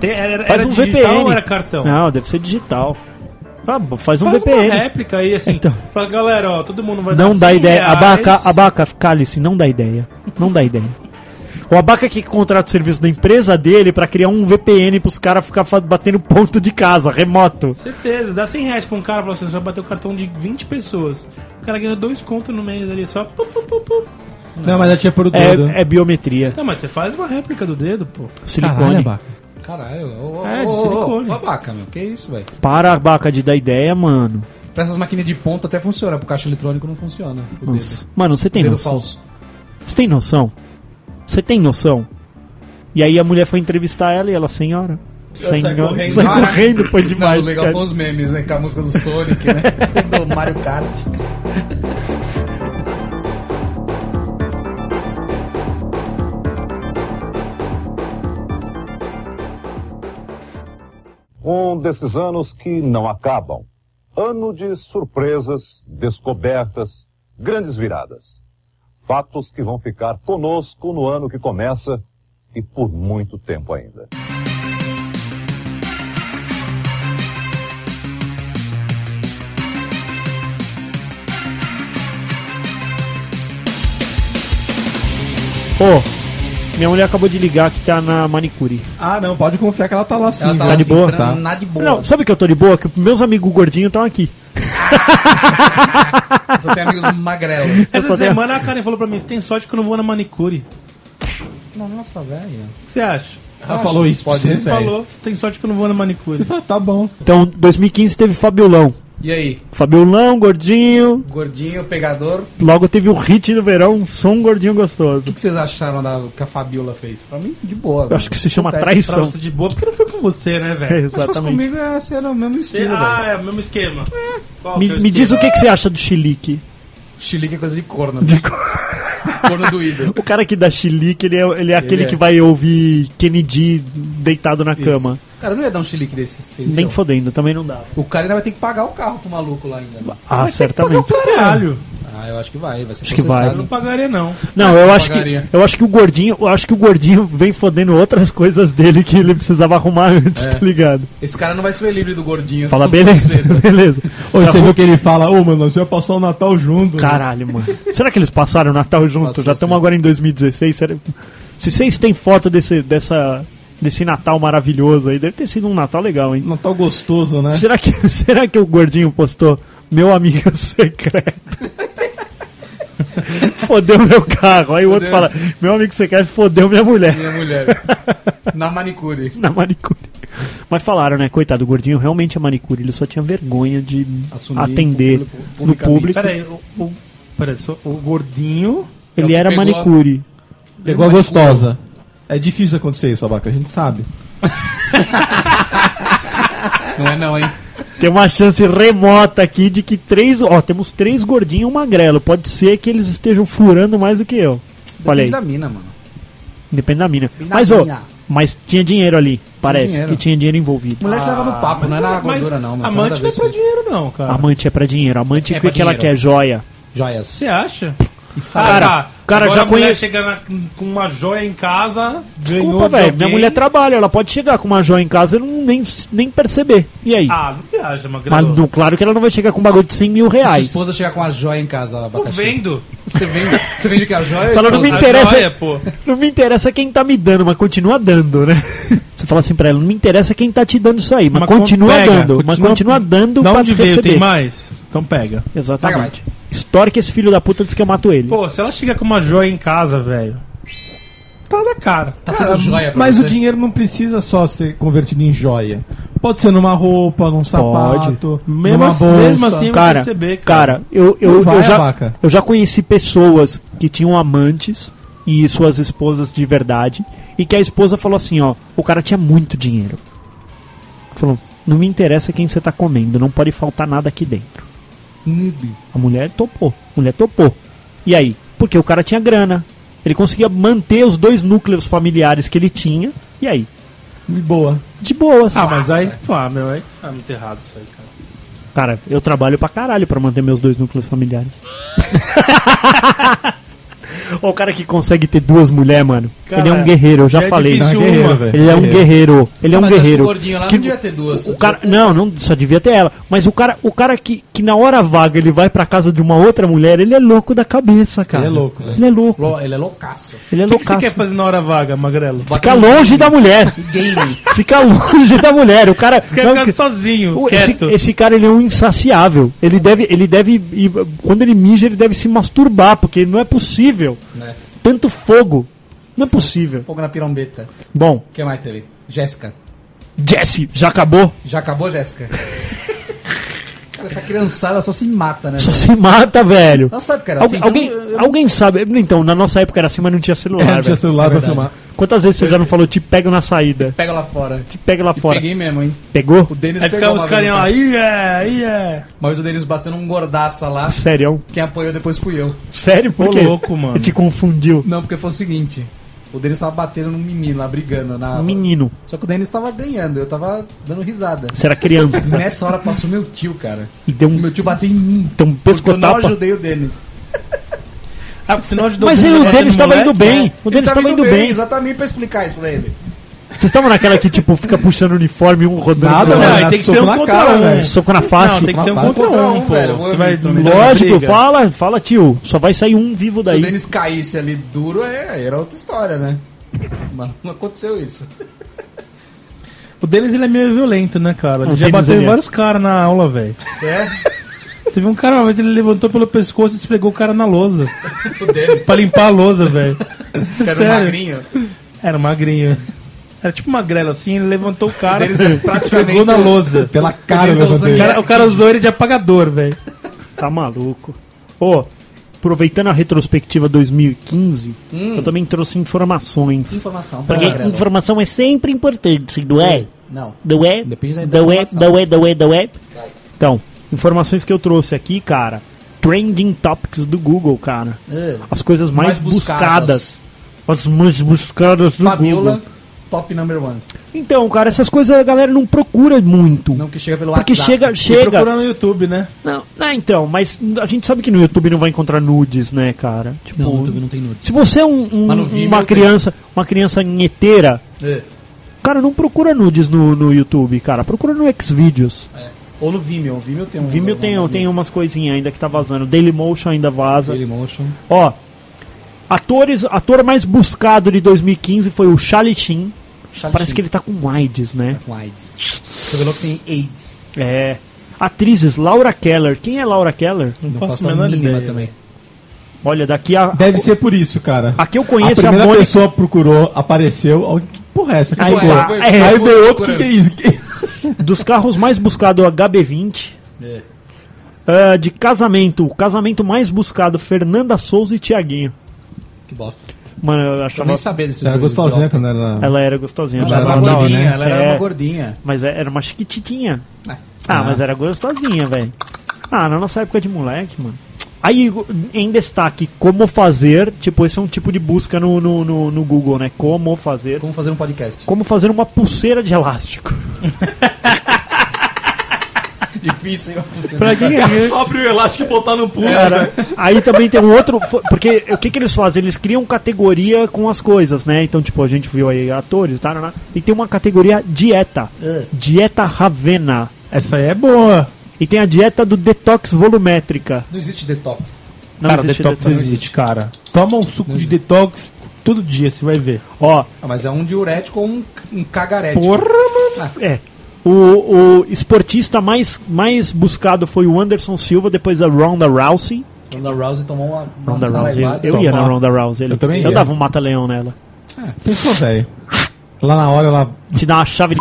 Tem- Era, Faz era um digital VPN. ou era cartão? Não, deve ser digital. Ah, faz um Faz VPN. uma réplica aí, assim. Então. Fala, galera, ó, todo mundo vai Não dar dá 100 ideia. reais. Abaca, abaca, cálice, não dá ideia. Não dá ideia. O Abaca que contrata o serviço da empresa dele pra criar um VPN pros caras ficar batendo ponto de casa, remoto. Certeza, dá 100 reais pra um cara e fala assim, você vai bater o cartão de 20 pessoas. O cara ganha dois contos no mês ali, só... Pu, pu, pu, pu. Não, mas eu tinha por o dedo. É, é biometria. Não, mas você faz uma réplica do dedo, pô. Silicone. Abaca. Caralho, ô, ô, É, de ô, silicone. Ô, babaca, meu, que isso, velho? Para, Abaca, de dar ideia, mano. Pra essas maquininhas de ponta até funciona, pro caixa eletrônico não funciona. O Nossa. dedo. Mano, você tem dedo noção? falso. Você tem noção? Você tem noção? E aí a mulher foi entrevistar ela e ela, senhora. Senhora. correndo. Sai correndo, foi demais. não, o legal cara. foi os memes, né? Com a música do Sonic, né? do Mario Kart. Um desses anos que não acabam. Ano de surpresas, descobertas, grandes viradas. Fatos que vão ficar conosco no ano que começa e por muito tempo ainda. Ô, minha mulher acabou de ligar que tá na manicure. Ah, não, pode confiar que ela tá lá sim. Ela viu? tava de boa? Tá. Na de boa. Não, sabe que eu tô de boa? Que meus amigos gordinhos estão aqui. Só tem amigos magrelos. Essa semana a Karen falou pra mim, você tem sorte que eu não vou na manicure. Nossa, velho. O que você acha? Ela falou isso Pode você, Você falou, você tem sorte que eu não vou na manicure. Você fala, tá bom. Então, 2015 teve Fabiolão. E aí, Fabiolão, gordinho. gordinho, pegador, o Logo teve o hit do verão, só um gordinho gostoso. que, que vocês acharam da que a Fabiola fez? Pra mim, de boa. Eu acho que se chama Pra traição. você de boa, porque não foi com você, né, É, velho? Se fosse exatamente. comigo, ia ser o mesmo estilo, ah, é o mesmo esquema. Qual Me, é me diz o esquema? que, que você acha do chilique. Chilique é coisa de corno. De velho. Corno doído. O cara que dá chilique, ele é, ele é aquele é. que vai ouvir Kennedy deitado na cama. Cara, não ia dar um chilique desse. Vocês Nem iam? fodendo, também não dá. O cara ainda vai ter que pagar o carro pro maluco lá ainda. Ah, certamente. Caralho. Ah, eu acho que vai. Vai ser Acho que vai. Não pagaria, não. Não, eu acho que pagaria. eu acho que o gordinho, eu acho que o gordinho vem fodendo outras coisas dele que ele precisava arrumar antes, É. tá ligado? Esse cara não vai ser livre do gordinho. Fala beleza, beleza. Já você viu que ele fala, ô, mano, nós ia passar o Natal junto. Caralho, mano. Será que eles passaram o Natal junto? Passou, Já estamos agora em 2016. Será... Se vocês têm foto desse, dessa, desse Natal maravilhoso aí, deve ter sido um Natal legal, hein? Natal gostoso, né? Será que, será que o gordinho postou meu amigo secreto? fodeu meu carro. Aí o outro Fodeu. fala, meu amigo secreto fodeu minha mulher Minha mulher. Na manicure. na manicure. Mas falaram, né? Coitado, o gordinho realmente é manicure. Ele só tinha vergonha de Assumir atender público- no público. Pera aí, o, o, pera aí, só- o gordinho É o Ele que era pegou a- manicure. Pegou a gostosa. É difícil acontecer isso, Abaca, a gente sabe. Não é não, hein? Tem uma chance remota aqui de que três. Ó, temos três gordinhos e um magrelo. Pode ser que eles estejam furando mais do que eu. Olha aí. Depende da mina, mano. Depende da mina. Depende da Mas, ó, mina. mas tinha dinheiro ali. Parece dinheiro. que tinha dinheiro envolvido. Mulher se leva no papo, não é na Mas gordura, não. mano. Amante não é pra dinheiro, não, cara. Amante é pra dinheiro. Amante É o que, pra que ela quer? Joia. Joias. Você acha? Cara, cara, Agora já a mulher conheço- chega na- com uma joia em casa, Desculpa, de velho. Minha mulher trabalha. Ela pode chegar com uma joia em casa e não, nem, nem perceber. E aí? Ah, não viaja, mas Magrelo. não, claro que ela não vai chegar com um bagulho de 100 mil Se sua reais. esposa chegar com a joia em casa, Tô abacaxi. vendo. Você vende, você vende que a joia? Fala, não me interessa. Joia, pô. Não me interessa quem tá me dando, mas continua dando, né? Você fala assim pra ela, não me interessa quem tá te dando isso aí, mas, Mas continua pega, dando, mas continua- continua dando Da pra onde veio? receber. Tem mais? Então pega. Exatamente. História que esse filho da puta disse que eu mato ele. Pô, se ela chega com uma joia em casa, velho. Tá na cara. Tá Cara, tudo joia pra mas você. o dinheiro não precisa só ser convertido em joia. Pode ser numa roupa, num sapato, Mesmo numa assim- bolsa. mesmo assim, vai cara, perceber, cara, cara. eu, eu, Não vai, eu, já, eu já conheci pessoas que tinham amantes e suas esposas de verdade, e que a esposa falou assim, ó, o cara tinha muito dinheiro. Falou, não me interessa quem você tá comendo, não pode faltar nada aqui dentro. A mulher topou, a mulher topou. E aí? Porque o cara tinha grana. Ele conseguia manter os dois núcleos familiares que ele tinha. E aí? De boa. De boas. Ah, mas aí, pô, meu, aí tá muito errado isso aí, cara. Cara, eu trabalho pra caralho pra manter meus dois núcleos familiares. O cara que consegue ter duas mulheres, mano. Cara, ele é um guerreiro, eu já já é falei. Não, é guerreiro. Ele é um guerreiro. Ele é um guerreiro. gordinho lá Que- não devia ter duas. O cara, não, não, só devia ter ela. Mas o cara, o cara que, que na hora vaga ele vai pra casa de uma outra mulher, ele é louco da cabeça, cara. Ele é louco, né? Ele é louco. Lo- Ele é loucaço. Ele é O que, que você quer fazer na hora vaga, Magrelo? Fica longe da mulher. Game. Fica longe da mulher. O cara. Você quer não, ficar sozinho, o- esse, esse cara ele é um insaciável. Ele deve, ele deve, ir- quando ele mija, ele deve se masturbar, porque não é possível. Né? Tanto fogo. Não é possível. Fogo na pirombeta. Bom, O que mais teve? Jéssica. Jesse, já acabou? Já acabou, Jéssica? Cara, essa criançada só se mata, né? Só velho? se mata, velho. Não sabe que era Algu- assim. alguém, então, eu- eu- alguém sabe? Então, na nossa época era assim, mas não tinha celular. É, não tinha celular é pra filmar. Quantas vezes você já não falou, te pego na saída? Pega lá fora. Te pego lá E fora. peguei mesmo, hein? Pegou? O Denis Aí ficava os carinhos no lá, aí é, aí é. Mas o Denis batendo um gordaça lá. Sério? Quem apoiou depois fui eu. Sério? Por Ô, quê? louco, mano. Te confundiu. Não, porque foi o seguinte. O Denis tava batendo num menino lá, brigando. Na... Menino. Só que o Denis tava ganhando, eu tava dando risada. Você era criança. Nessa hora passou meu tio, cara. E deu O um, meu tio bateu em mim. deu um Porque eu não pescotapa. ajudei o Denis. Ah, porque senão ajudou Mas o aí o moleque, Denis tava moleque, indo bem. né? O Denis tava indo bem. Exatamente pra explicar isso pra ele. Vocês estavam naquela que, tipo, fica puxando o uniforme, um rodando. Nada, Não, tem que ser um contra cara, um. velho. Soco na face. Não, tem que ser um contra contra um, um, pô. velho, Você vai Lógico, fala, fala, tio. Só vai sair um vivo Se daí. o Denis caísse ali duro, é, era outra história, né? Mas não aconteceu isso. O Denis ele é meio violento, né, cara? Ele O já Denis, bateu em é. vários caras na aula, velho. É? Teve um cara uma vez, ele levantou pelo pescoço e esfregou o cara na lousa. O Denis. pra limpar a lousa, velho. Era um Sério. magrinho. Era magrinho. Era tipo magrelo assim, ele levantou o cara e esfregou na lousa. Pela cara o cara, o cara usou ele de apagador, velho. Tá maluco. Ô, aproveitando a retrospectiva 2015, eu também trouxe informações. Informação. Porque Magrelo. informação é sempre importante, não é? Não. Não é? Depende da Não é, não é, não é, não é. Então, informações que eu trouxe aqui, cara. trending topics do Google, cara. É. As coisas mais, Mais buscadas. buscadas. As mais buscadas do Fabiola, Google. Top number one. Então, cara, essas coisas a galera não procura muito. Não que chega pelo porque WhatsApp. chega, E chega. procura no YouTube, né? Não, não, então, mas a gente sabe que no YouTube não vai encontrar nudes, né, cara? Tipo, Não, no YouTube não tem nudes. se você é um, um- Vimeo uma criança, uma criança nheteira, É. cara, não procura nudes no, no YouTube, cara. Procura no Xvideos. É. Ou no Vimeo. O Vimeo tem um. Vimeo tem, tem umas coisinhas ainda que tá vazando. Dailymotion ainda vaza. Dailymotion. Ó, atores, ator mais buscado de 2015 foi o Charlie Sheen. Parece que ele tá com AIDS, né? Com AIDS. Revelou que tem AIDS. É. Atrizes, Laura Keller. Quem é Laura Keller? Não, Não faço faço a menor ideia. também. Olha, daqui a. Deve ser por isso, cara. Aqui eu A conheço a, primeira Mônica. pessoa procurou, apareceu. ó, Que porra é essa? Que Aí, pá, foi- é, Aí foi veio outro, procurando. que que é isso? Dos carros mais buscados, o HB20. É. Ah, de casamento, o casamento mais buscado, Fernanda Souza e Tiaguinho. Que bosta. Mano, eu Eu achava. nem sabia desses Era gostosinha quando era... Ela era gostosinha. Ela era uma gordinha, né? ela era É, uma gordinha. Mas é- era uma chiquititinha. É. Ah, mas era gostosinha, velho. Ah, na nossa época de moleque, mano. Aí, em destaque, como fazer. Tipo, esse é um tipo de busca no, no, no, no Google, né? Como fazer. Como fazer um podcast? Como fazer uma pulseira de elástico. Difícil, hein? Pra quem é. Só abrir o elástico e botar no pulo. Cara, aí também tem um outro. Porque o que, que eles fazem? Eles criam categoria com as coisas, né? Então, tipo, a gente viu aí atores, tá? né? E tem uma categoria dieta. É. Dieta Ravena. Essa aí é boa. E tem a dieta do detox volumétrica. Não existe detox. Não cara, existe detox detox. existe, cara. Toma um suco de detox todo dia, você vai ver. Ó, Ah, mas é um diurético ou um, um cagarético. Porra, mano. é. O, o esportista mais, mais buscado foi o Anderson Silva, depois a Ronda Rousey. Ronda Rousey tomou uma, uma Ronda Rousey. Eu ia na. Ronda Rousey. Eu também Eu ia. dava um mata-leão nela. Pensou, velho. Lá na hora ela. Te dá uma chave de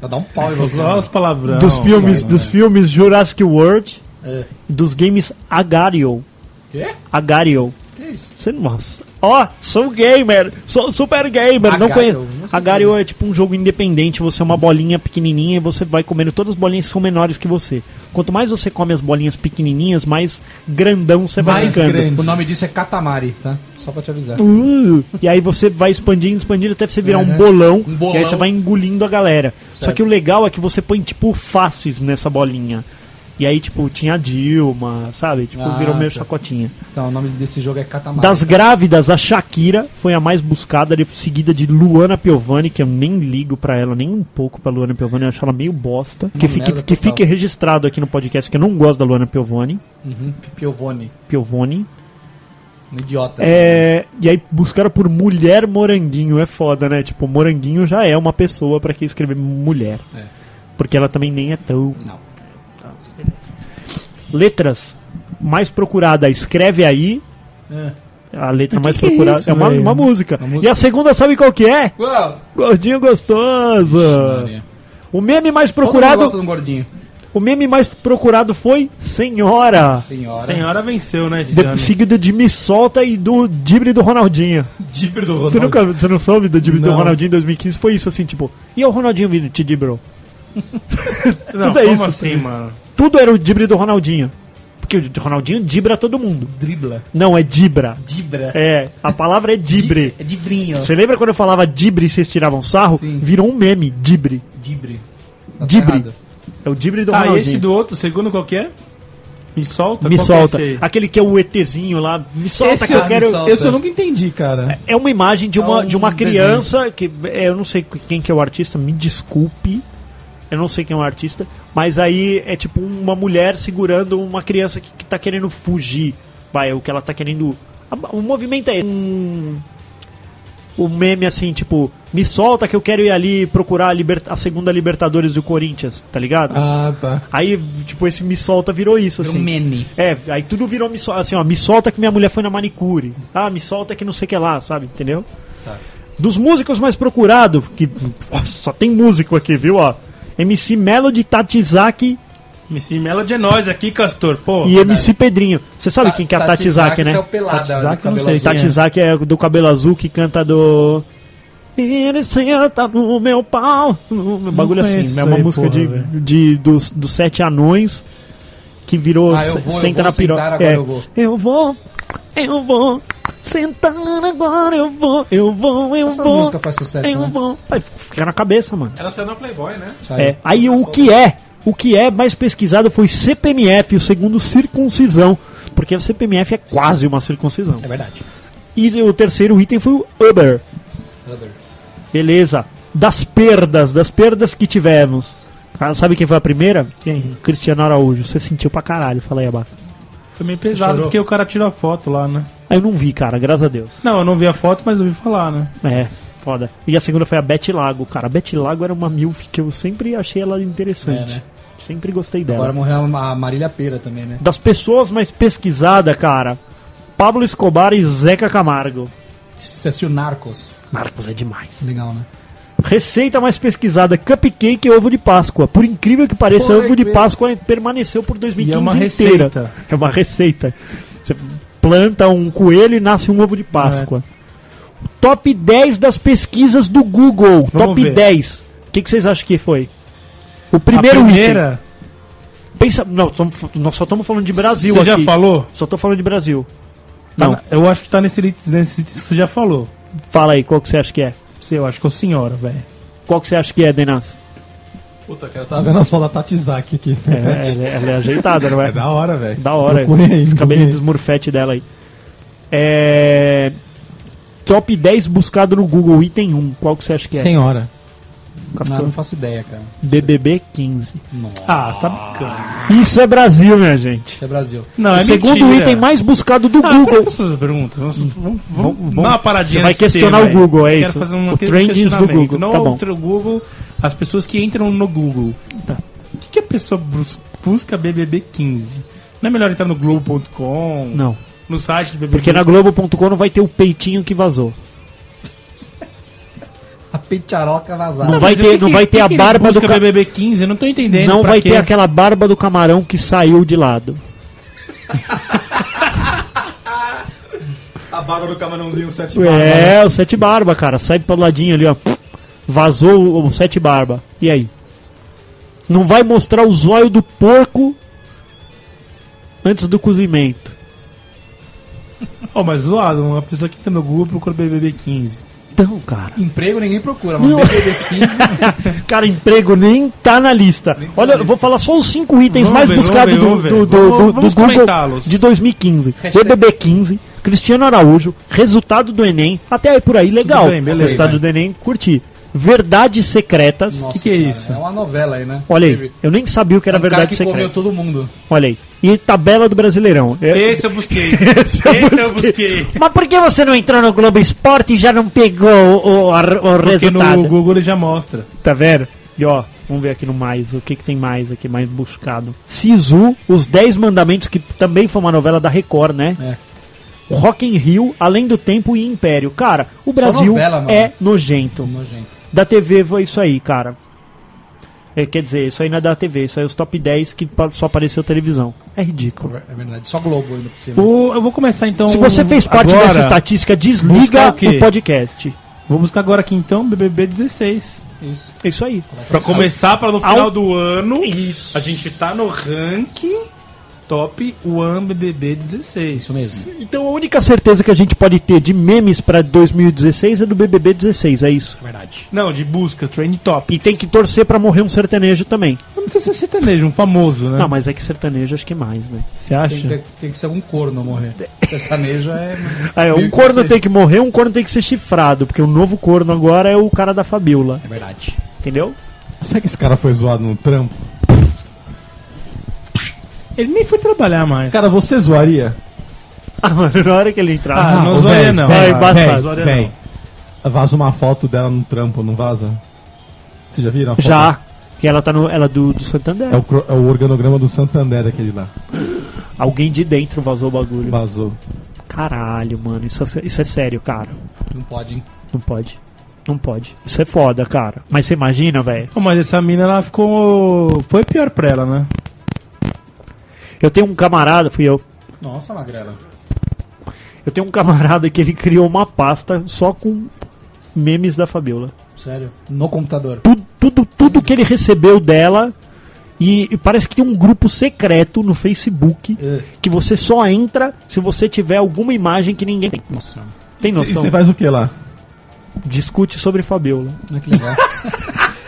Pra dar um pau em você. Só os palavrão. dos filmes, dos filmes Jurassic World, É. dos games Agario. Quê? Agario. Você, nossa. Ó, sou gamer, sou super gamer, não Agario, conheço. não Agario é tipo um jogo independente, você é uma bolinha pequenininha e você vai comendo todas as bolinhas que são menores que você. Quanto mais você come as bolinhas pequenininhas, mais grandão você vai Mais ficando. grande. O nome disso é Katamari, tá? Só pra te avisar. Uh, e aí você vai expandindo, expandindo até você virar É, um né? bolão, Um bolão. E aí você vai engolindo a galera. Só Certo. que o legal é que você põe, tipo, faces nessa bolinha. E aí, tipo, tinha a Dilma, sabe? Tipo, Ah, virou meio tá. chacotinha. Então, o nome desse jogo é Katamari. Das grávidas, a Shakira foi a mais buscada, seguida de Luana Piovani, que eu nem ligo pra ela nem um pouco pra Luana Piovani, eu acho ela meio bosta. Que fique, que fique registrado aqui no podcast que eu não gosto da Luana Piovani. Uhum. Piovani. Um idiota. É, e aí buscaram por mulher moranguinho, é foda, né? Tipo, moranguinho já é uma pessoa pra que escrever mulher. É. Porque ela também nem é tão. Não. Letras mais procurada, escreve aí. É. A letra Que mais que é procurada isso, é uma, uma música. Uma música. E a segunda, sabe qual que é? Uau! Gordinho gostoso. O meme mais procurado, um o meme mais procurado foi Senhora. Senhora. Senhora venceu, né, esse De, ano. seguido de Me Solta e do Dibre do Ronaldinho. Dibra do Você, nunca, você não soube do Dibre do. Ronaldinho em 2015? Foi isso assim, tipo. E o Ronaldinho vindo te dibrou? Não, tudo é como isso. assim, mano? Tudo era o Dibre do Ronaldinho. Porque o Ronaldinho dibra todo mundo. Dribla. Não, é dibra. Dibra. É, a palavra é dibre. É dibrinho. Você lembra quando eu falava dibre e vocês tiravam sarro? Sim. Virou um meme, dibre. Dibre. Tá Dibre. É o dibre do Tá, Ronaldinho. esse do outro, segundo qual que é? Me solta? Me Qual é solta. aí? Aquele que é o ETzinho lá. Me solta Esse que eu quero. eu nunca entendi, cara. É uma imagem de uma, É um de uma desenho. criança que é, eu não sei quem que é o artista, me desculpe. Eu não sei quem é o artista, mas aí é tipo uma mulher segurando uma criança que, que tá querendo fugir. Vai, o que ela tá querendo. O movimento é um o meme assim, tipo, me solta que eu quero ir ali procurar a, liber- a segunda Libertadores do Corinthians, tá ligado? Ah, tá. Aí, tipo, esse me solta virou isso, Virou assim. um mene. É, aí tudo virou me solta, assim, ó, me solta que minha mulher foi na manicure. Ah, me solta que não sei o que lá, sabe? Entendeu? Tá. Dos músicos mais procurados, que só tem músico aqui, viu, ó. MC Melody, Tatizaki MC Melody é nós aqui, Castor. Pô, e MC Pedrinho. Você sabe Ta- quem que é a Tatizaki, né? esse é o pelada, Tatizaki, não sei azul. é. Tatizaki é do cabelo azul que canta do. Ele senta no meu pau. Meu bagulho assim. É uma aí, música porra, de, de, dos, dos sete anões. que virou Ah, vou, eu senta vou na piroca. É, eu vou. eu vou, eu vou, sentar agora eu vou, eu vou, eu Essas vou. músicas faz sucesso, eu né? vou. Vai ficar na cabeça, mano. Ela saiu na Playboy, né? É, aí o que é, o que é mais pesquisado foi CPMF, o segundo circuncisão, porque a CPMF é quase uma circuncisão. É verdade. E o terceiro item foi o Uber. Beleza. Das perdas, das perdas que tivemos. Cara, sabe quem foi a primeira? Quem? Cristiano Araújo. Você sentiu pra caralho, fala aí, Abaca. Foi meio pesado, porque o cara tirou a foto lá, né? Aí eu não vi, cara, graças a Deus. Não, eu não vi a foto, mas ouvi falar, né? É, foda. E a segunda foi a Beth Lago. Cara, a Beth Lago era uma milf que eu sempre achei ela interessante. É, né? Sempre gostei dela. Agora morreu a Marília Pera também, né? Das pessoas mais pesquisadas, cara, Pablo Escobar e Zeca Camargo. Você assistiu Narcos? Marcos é demais. Legal, né? Receita mais pesquisada: cupcake e ovo de Páscoa. Por incrível que pareça, Por ovo de. Páscoa permaneceu por 2015 E é uma inteira. receita. É uma receita. Você planta um coelho e nasce um ovo de Páscoa. Top 10 das pesquisas do Google. Vamos Top ver. 10. O que, que vocês acham que foi? O primeiro a item. primeira, Pensa, não, nós só estamos falando de Brasil você já falou? Só tô falando de Brasil. Tá Não. eu acho que tá nesse nesse nesse que você já falou. Fala aí, qual que você acha que é? Sei, eu acho que é o senhora, velho. Qual que você acha que é, Denas? Puta, cara, tá vendo as fotos da Tatizaki aqui. É, ela, é- ela é ajeitada, não é? É da hora, velho. Da hora. Procurei, Esse cabelinho procurei. dos Smurfette dela aí. É... Top 10 buscado no Google, item 1. Qual que você acha que é? Senhora. Não, não faço ideia, cara. BBB 15. Nossa. Ah, você tá brincando. Isso é Brasil, minha gente. Isso é Brasil. Não, o é segundo mentira. item mais buscado do Ah, Google. posso fazer uma pergunta? Vamos, vamos, vamos, vamos- dar uma paradinha Você vai questionar tema o Google, é Quero isso? fazer um O trendings do. Google, Não tá bom. outro Google, as pessoas que entram no Google. Tá. O que, que a pessoa bus- busca BBB 15? Não é melhor entrar no Globo.com? Não, No site do BBB? porque na Globo.com não vai ter o peitinho que vazou. A peitaroca vazada. Não vai ter, que não vai ter que a barba do. BBB 15? Eu não tô entendendo. Não vai quê. ter aquela barba do camarão que saiu de lado. A barba do camarãozinho sete É, o sete barba, cara. Sai pro ladinho ali, ó. Vazou o, o sete barba. E aí? Não vai mostrar o zóio do porco antes do cozimento. Oh, mas zoado, uma pessoa que entra no Google procura BBB 15. Então, cara. Emprego ninguém procura, mas Não. BBB 15 Cara, emprego nem tá na lista. Olha, eu vou falar só os cinco itens Vamos mais buscados do, do, do, Vamos- do, vamos do Google de 2015. Hashtag. BBB 15, Cristiano Araújo, resultado do Enem, até aí por aí, legal. bem, beleza. resultado do Enem, curti. Verdades secretas. Nossa que é senhora, isso? É uma novela aí, né? Olha aí, eu nem sabia o que era um cara verdade que comeu secreta. todo mundo. Olha aí. E tabela do Brasileirão. É- Esse eu busquei. Esse eu Esse eu busquei. busquei. Mas por que você não entrou no Globo Esporte e já não pegou o, o, o Porque resultado? no Google ele já mostra. Tá vendo? E ó, vamos ver aqui no mais, o que, que tem mais aqui, mais buscado. Sisu, Os 10 Mandamentos, que também foi uma novela da Record, né? É. Rock in Rio, Além do Tempo e Império. Cara, o Brasil novela, é nojento. Nojento. Da TV foi isso aí, cara. É, quer dizer, isso aí não é da TV, isso aí é os top 10 que só apareceu televisão. É ridículo. É verdade. Só Globo ainda por cima. O- eu vou começar então. Se você fez parte agora, dessa estatística, desliga o o podcast. Vou buscar agora aqui então BBB 16. Isso. É isso aí. Pra começar, para no Ao- final do ano, Isso. a gente tá no ranking top One BBB 16. Isso mesmo. Então a única certeza que a gente pode ter de memes pra 2016 é do BBB 16, é isso. Verdade. Não, de buscas, trend topics. E tem que torcer pra morrer um sertanejo também. Não precisa ser sertanejo, um famoso, né? Não, mas é que sertanejo acho que mais, né? Você Tem, acha? que ter- tem que ser algum corno morrer. Sertanejo é. Ah, é, um que corno tem que morrer, um corno tem que ser chifrado, porque o novo corno agora é o cara da Fabiola, É verdade. entendeu? Será que esse cara foi zoado no trampo? Ele nem foi trabalhar mais. Cara, você zoaria? Ah, mano, na hora que ele entrar. Ah, não ô, zoaria não. véi, Vai embaçar, véi, zoaria véi. Vaza uma foto dela no trampo, não vaza? Vocês já viram a foto? Já. Que ela tá no. Ela é do, do Santander. É o, é o organograma do Santander aquele lá. Alguém de dentro vazou o bagulho. Vazou. Caralho, mano. Isso, é- isso é sério, cara. Não pode, hein? Não pode. Não pode. Isso é foda, cara. Mas você imagina, velho? Mas essa mina, ela ficou... Foi pior pra ela, né? Eu tenho um camarada, fui eu. Nossa, Magrela. Eu tenho um camarada que ele criou uma pasta só com memes da Fabiola. Sério. No computador. Tudo, tudo, tudo que ele recebeu dela, E, e parece que tem um grupo secreto no Facebook É. que você só entra se você tiver alguma imagem que ninguém tem. Nossa, Tem E noção? você faz o que lá? Discute sobre Fabiola. olha que legal.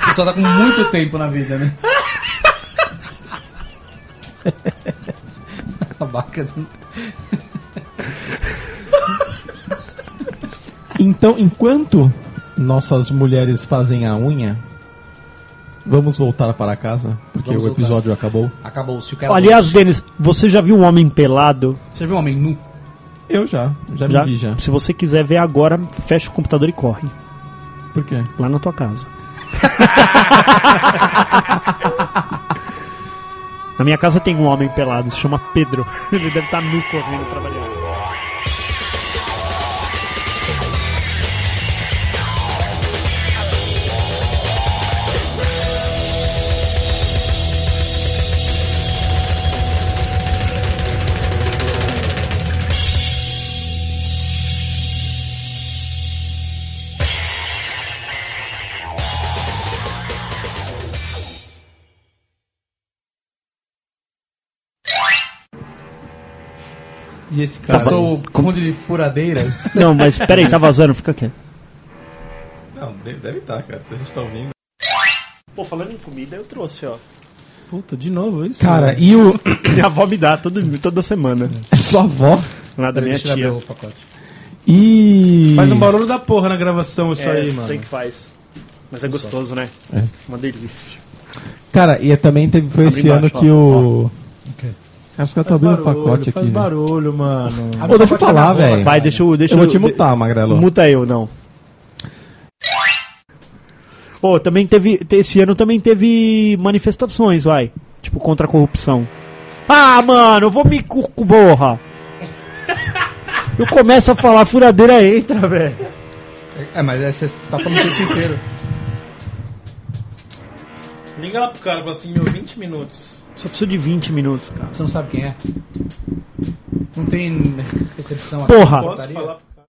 O pessoal tá com muito tempo na vida, né? Abaca. Então, enquanto nossas mulheres fazem a unha, vamos voltar para casa, porque Vamos o voltar. episódio acabou. Acabou-se o cara. Aliás, Denis, você já viu um homem pelado? Você viu um homem nu? Eu já, já, me vi já. Se você quiser ver agora, fecha o computador e corre. Por quê? Lá na tua casa. na minha casa tem um homem pelado, se chama Pedro. Ele deve estar nu correndo trabalhando. E esse cara. Passou o conde de furadeiras. Não, mas peraí, tá vazando, fica quieto. Não, deve estar, cara. Se a gente tá ouvindo. Pô, falando em comida, eu trouxe, ó. Puta, de novo isso? Cara, e o. Minha avó me dá todo, toda semana. É sua avó? Lá da minha Deixa eu abrir tia. o pacote. E. Faz um barulho da porra na gravação isso É, aí, mano. sei que faz. Mas é gostoso, né? É. Uma delícia. Cara, e também teve, foi Abre esse embaixo, ano ó. que o. quê? Cara, os caras estão abrindo o pacote faz aqui. né? barulho, mano. Ô, deixa eu falar, velho. Vai, deixa eu. Deixa Eu vou te mutar, Magrelo. Muta eu, não. Ô, também teve. te- Esse ano também teve manifestações, vai. Tipo, contra a corrupção. Ah, mano, eu vou me borra. Eu começo a falar, a furadeira entra, velho. É, mas é, você tá falando o tempo inteiro. Liga lá pro cara e fala assim, meu, 20 minutos. Só preciso de 20 minutos, cara. Você não sabe quem é? Não tem recepção aqui. Porra! Posso Portaria? falar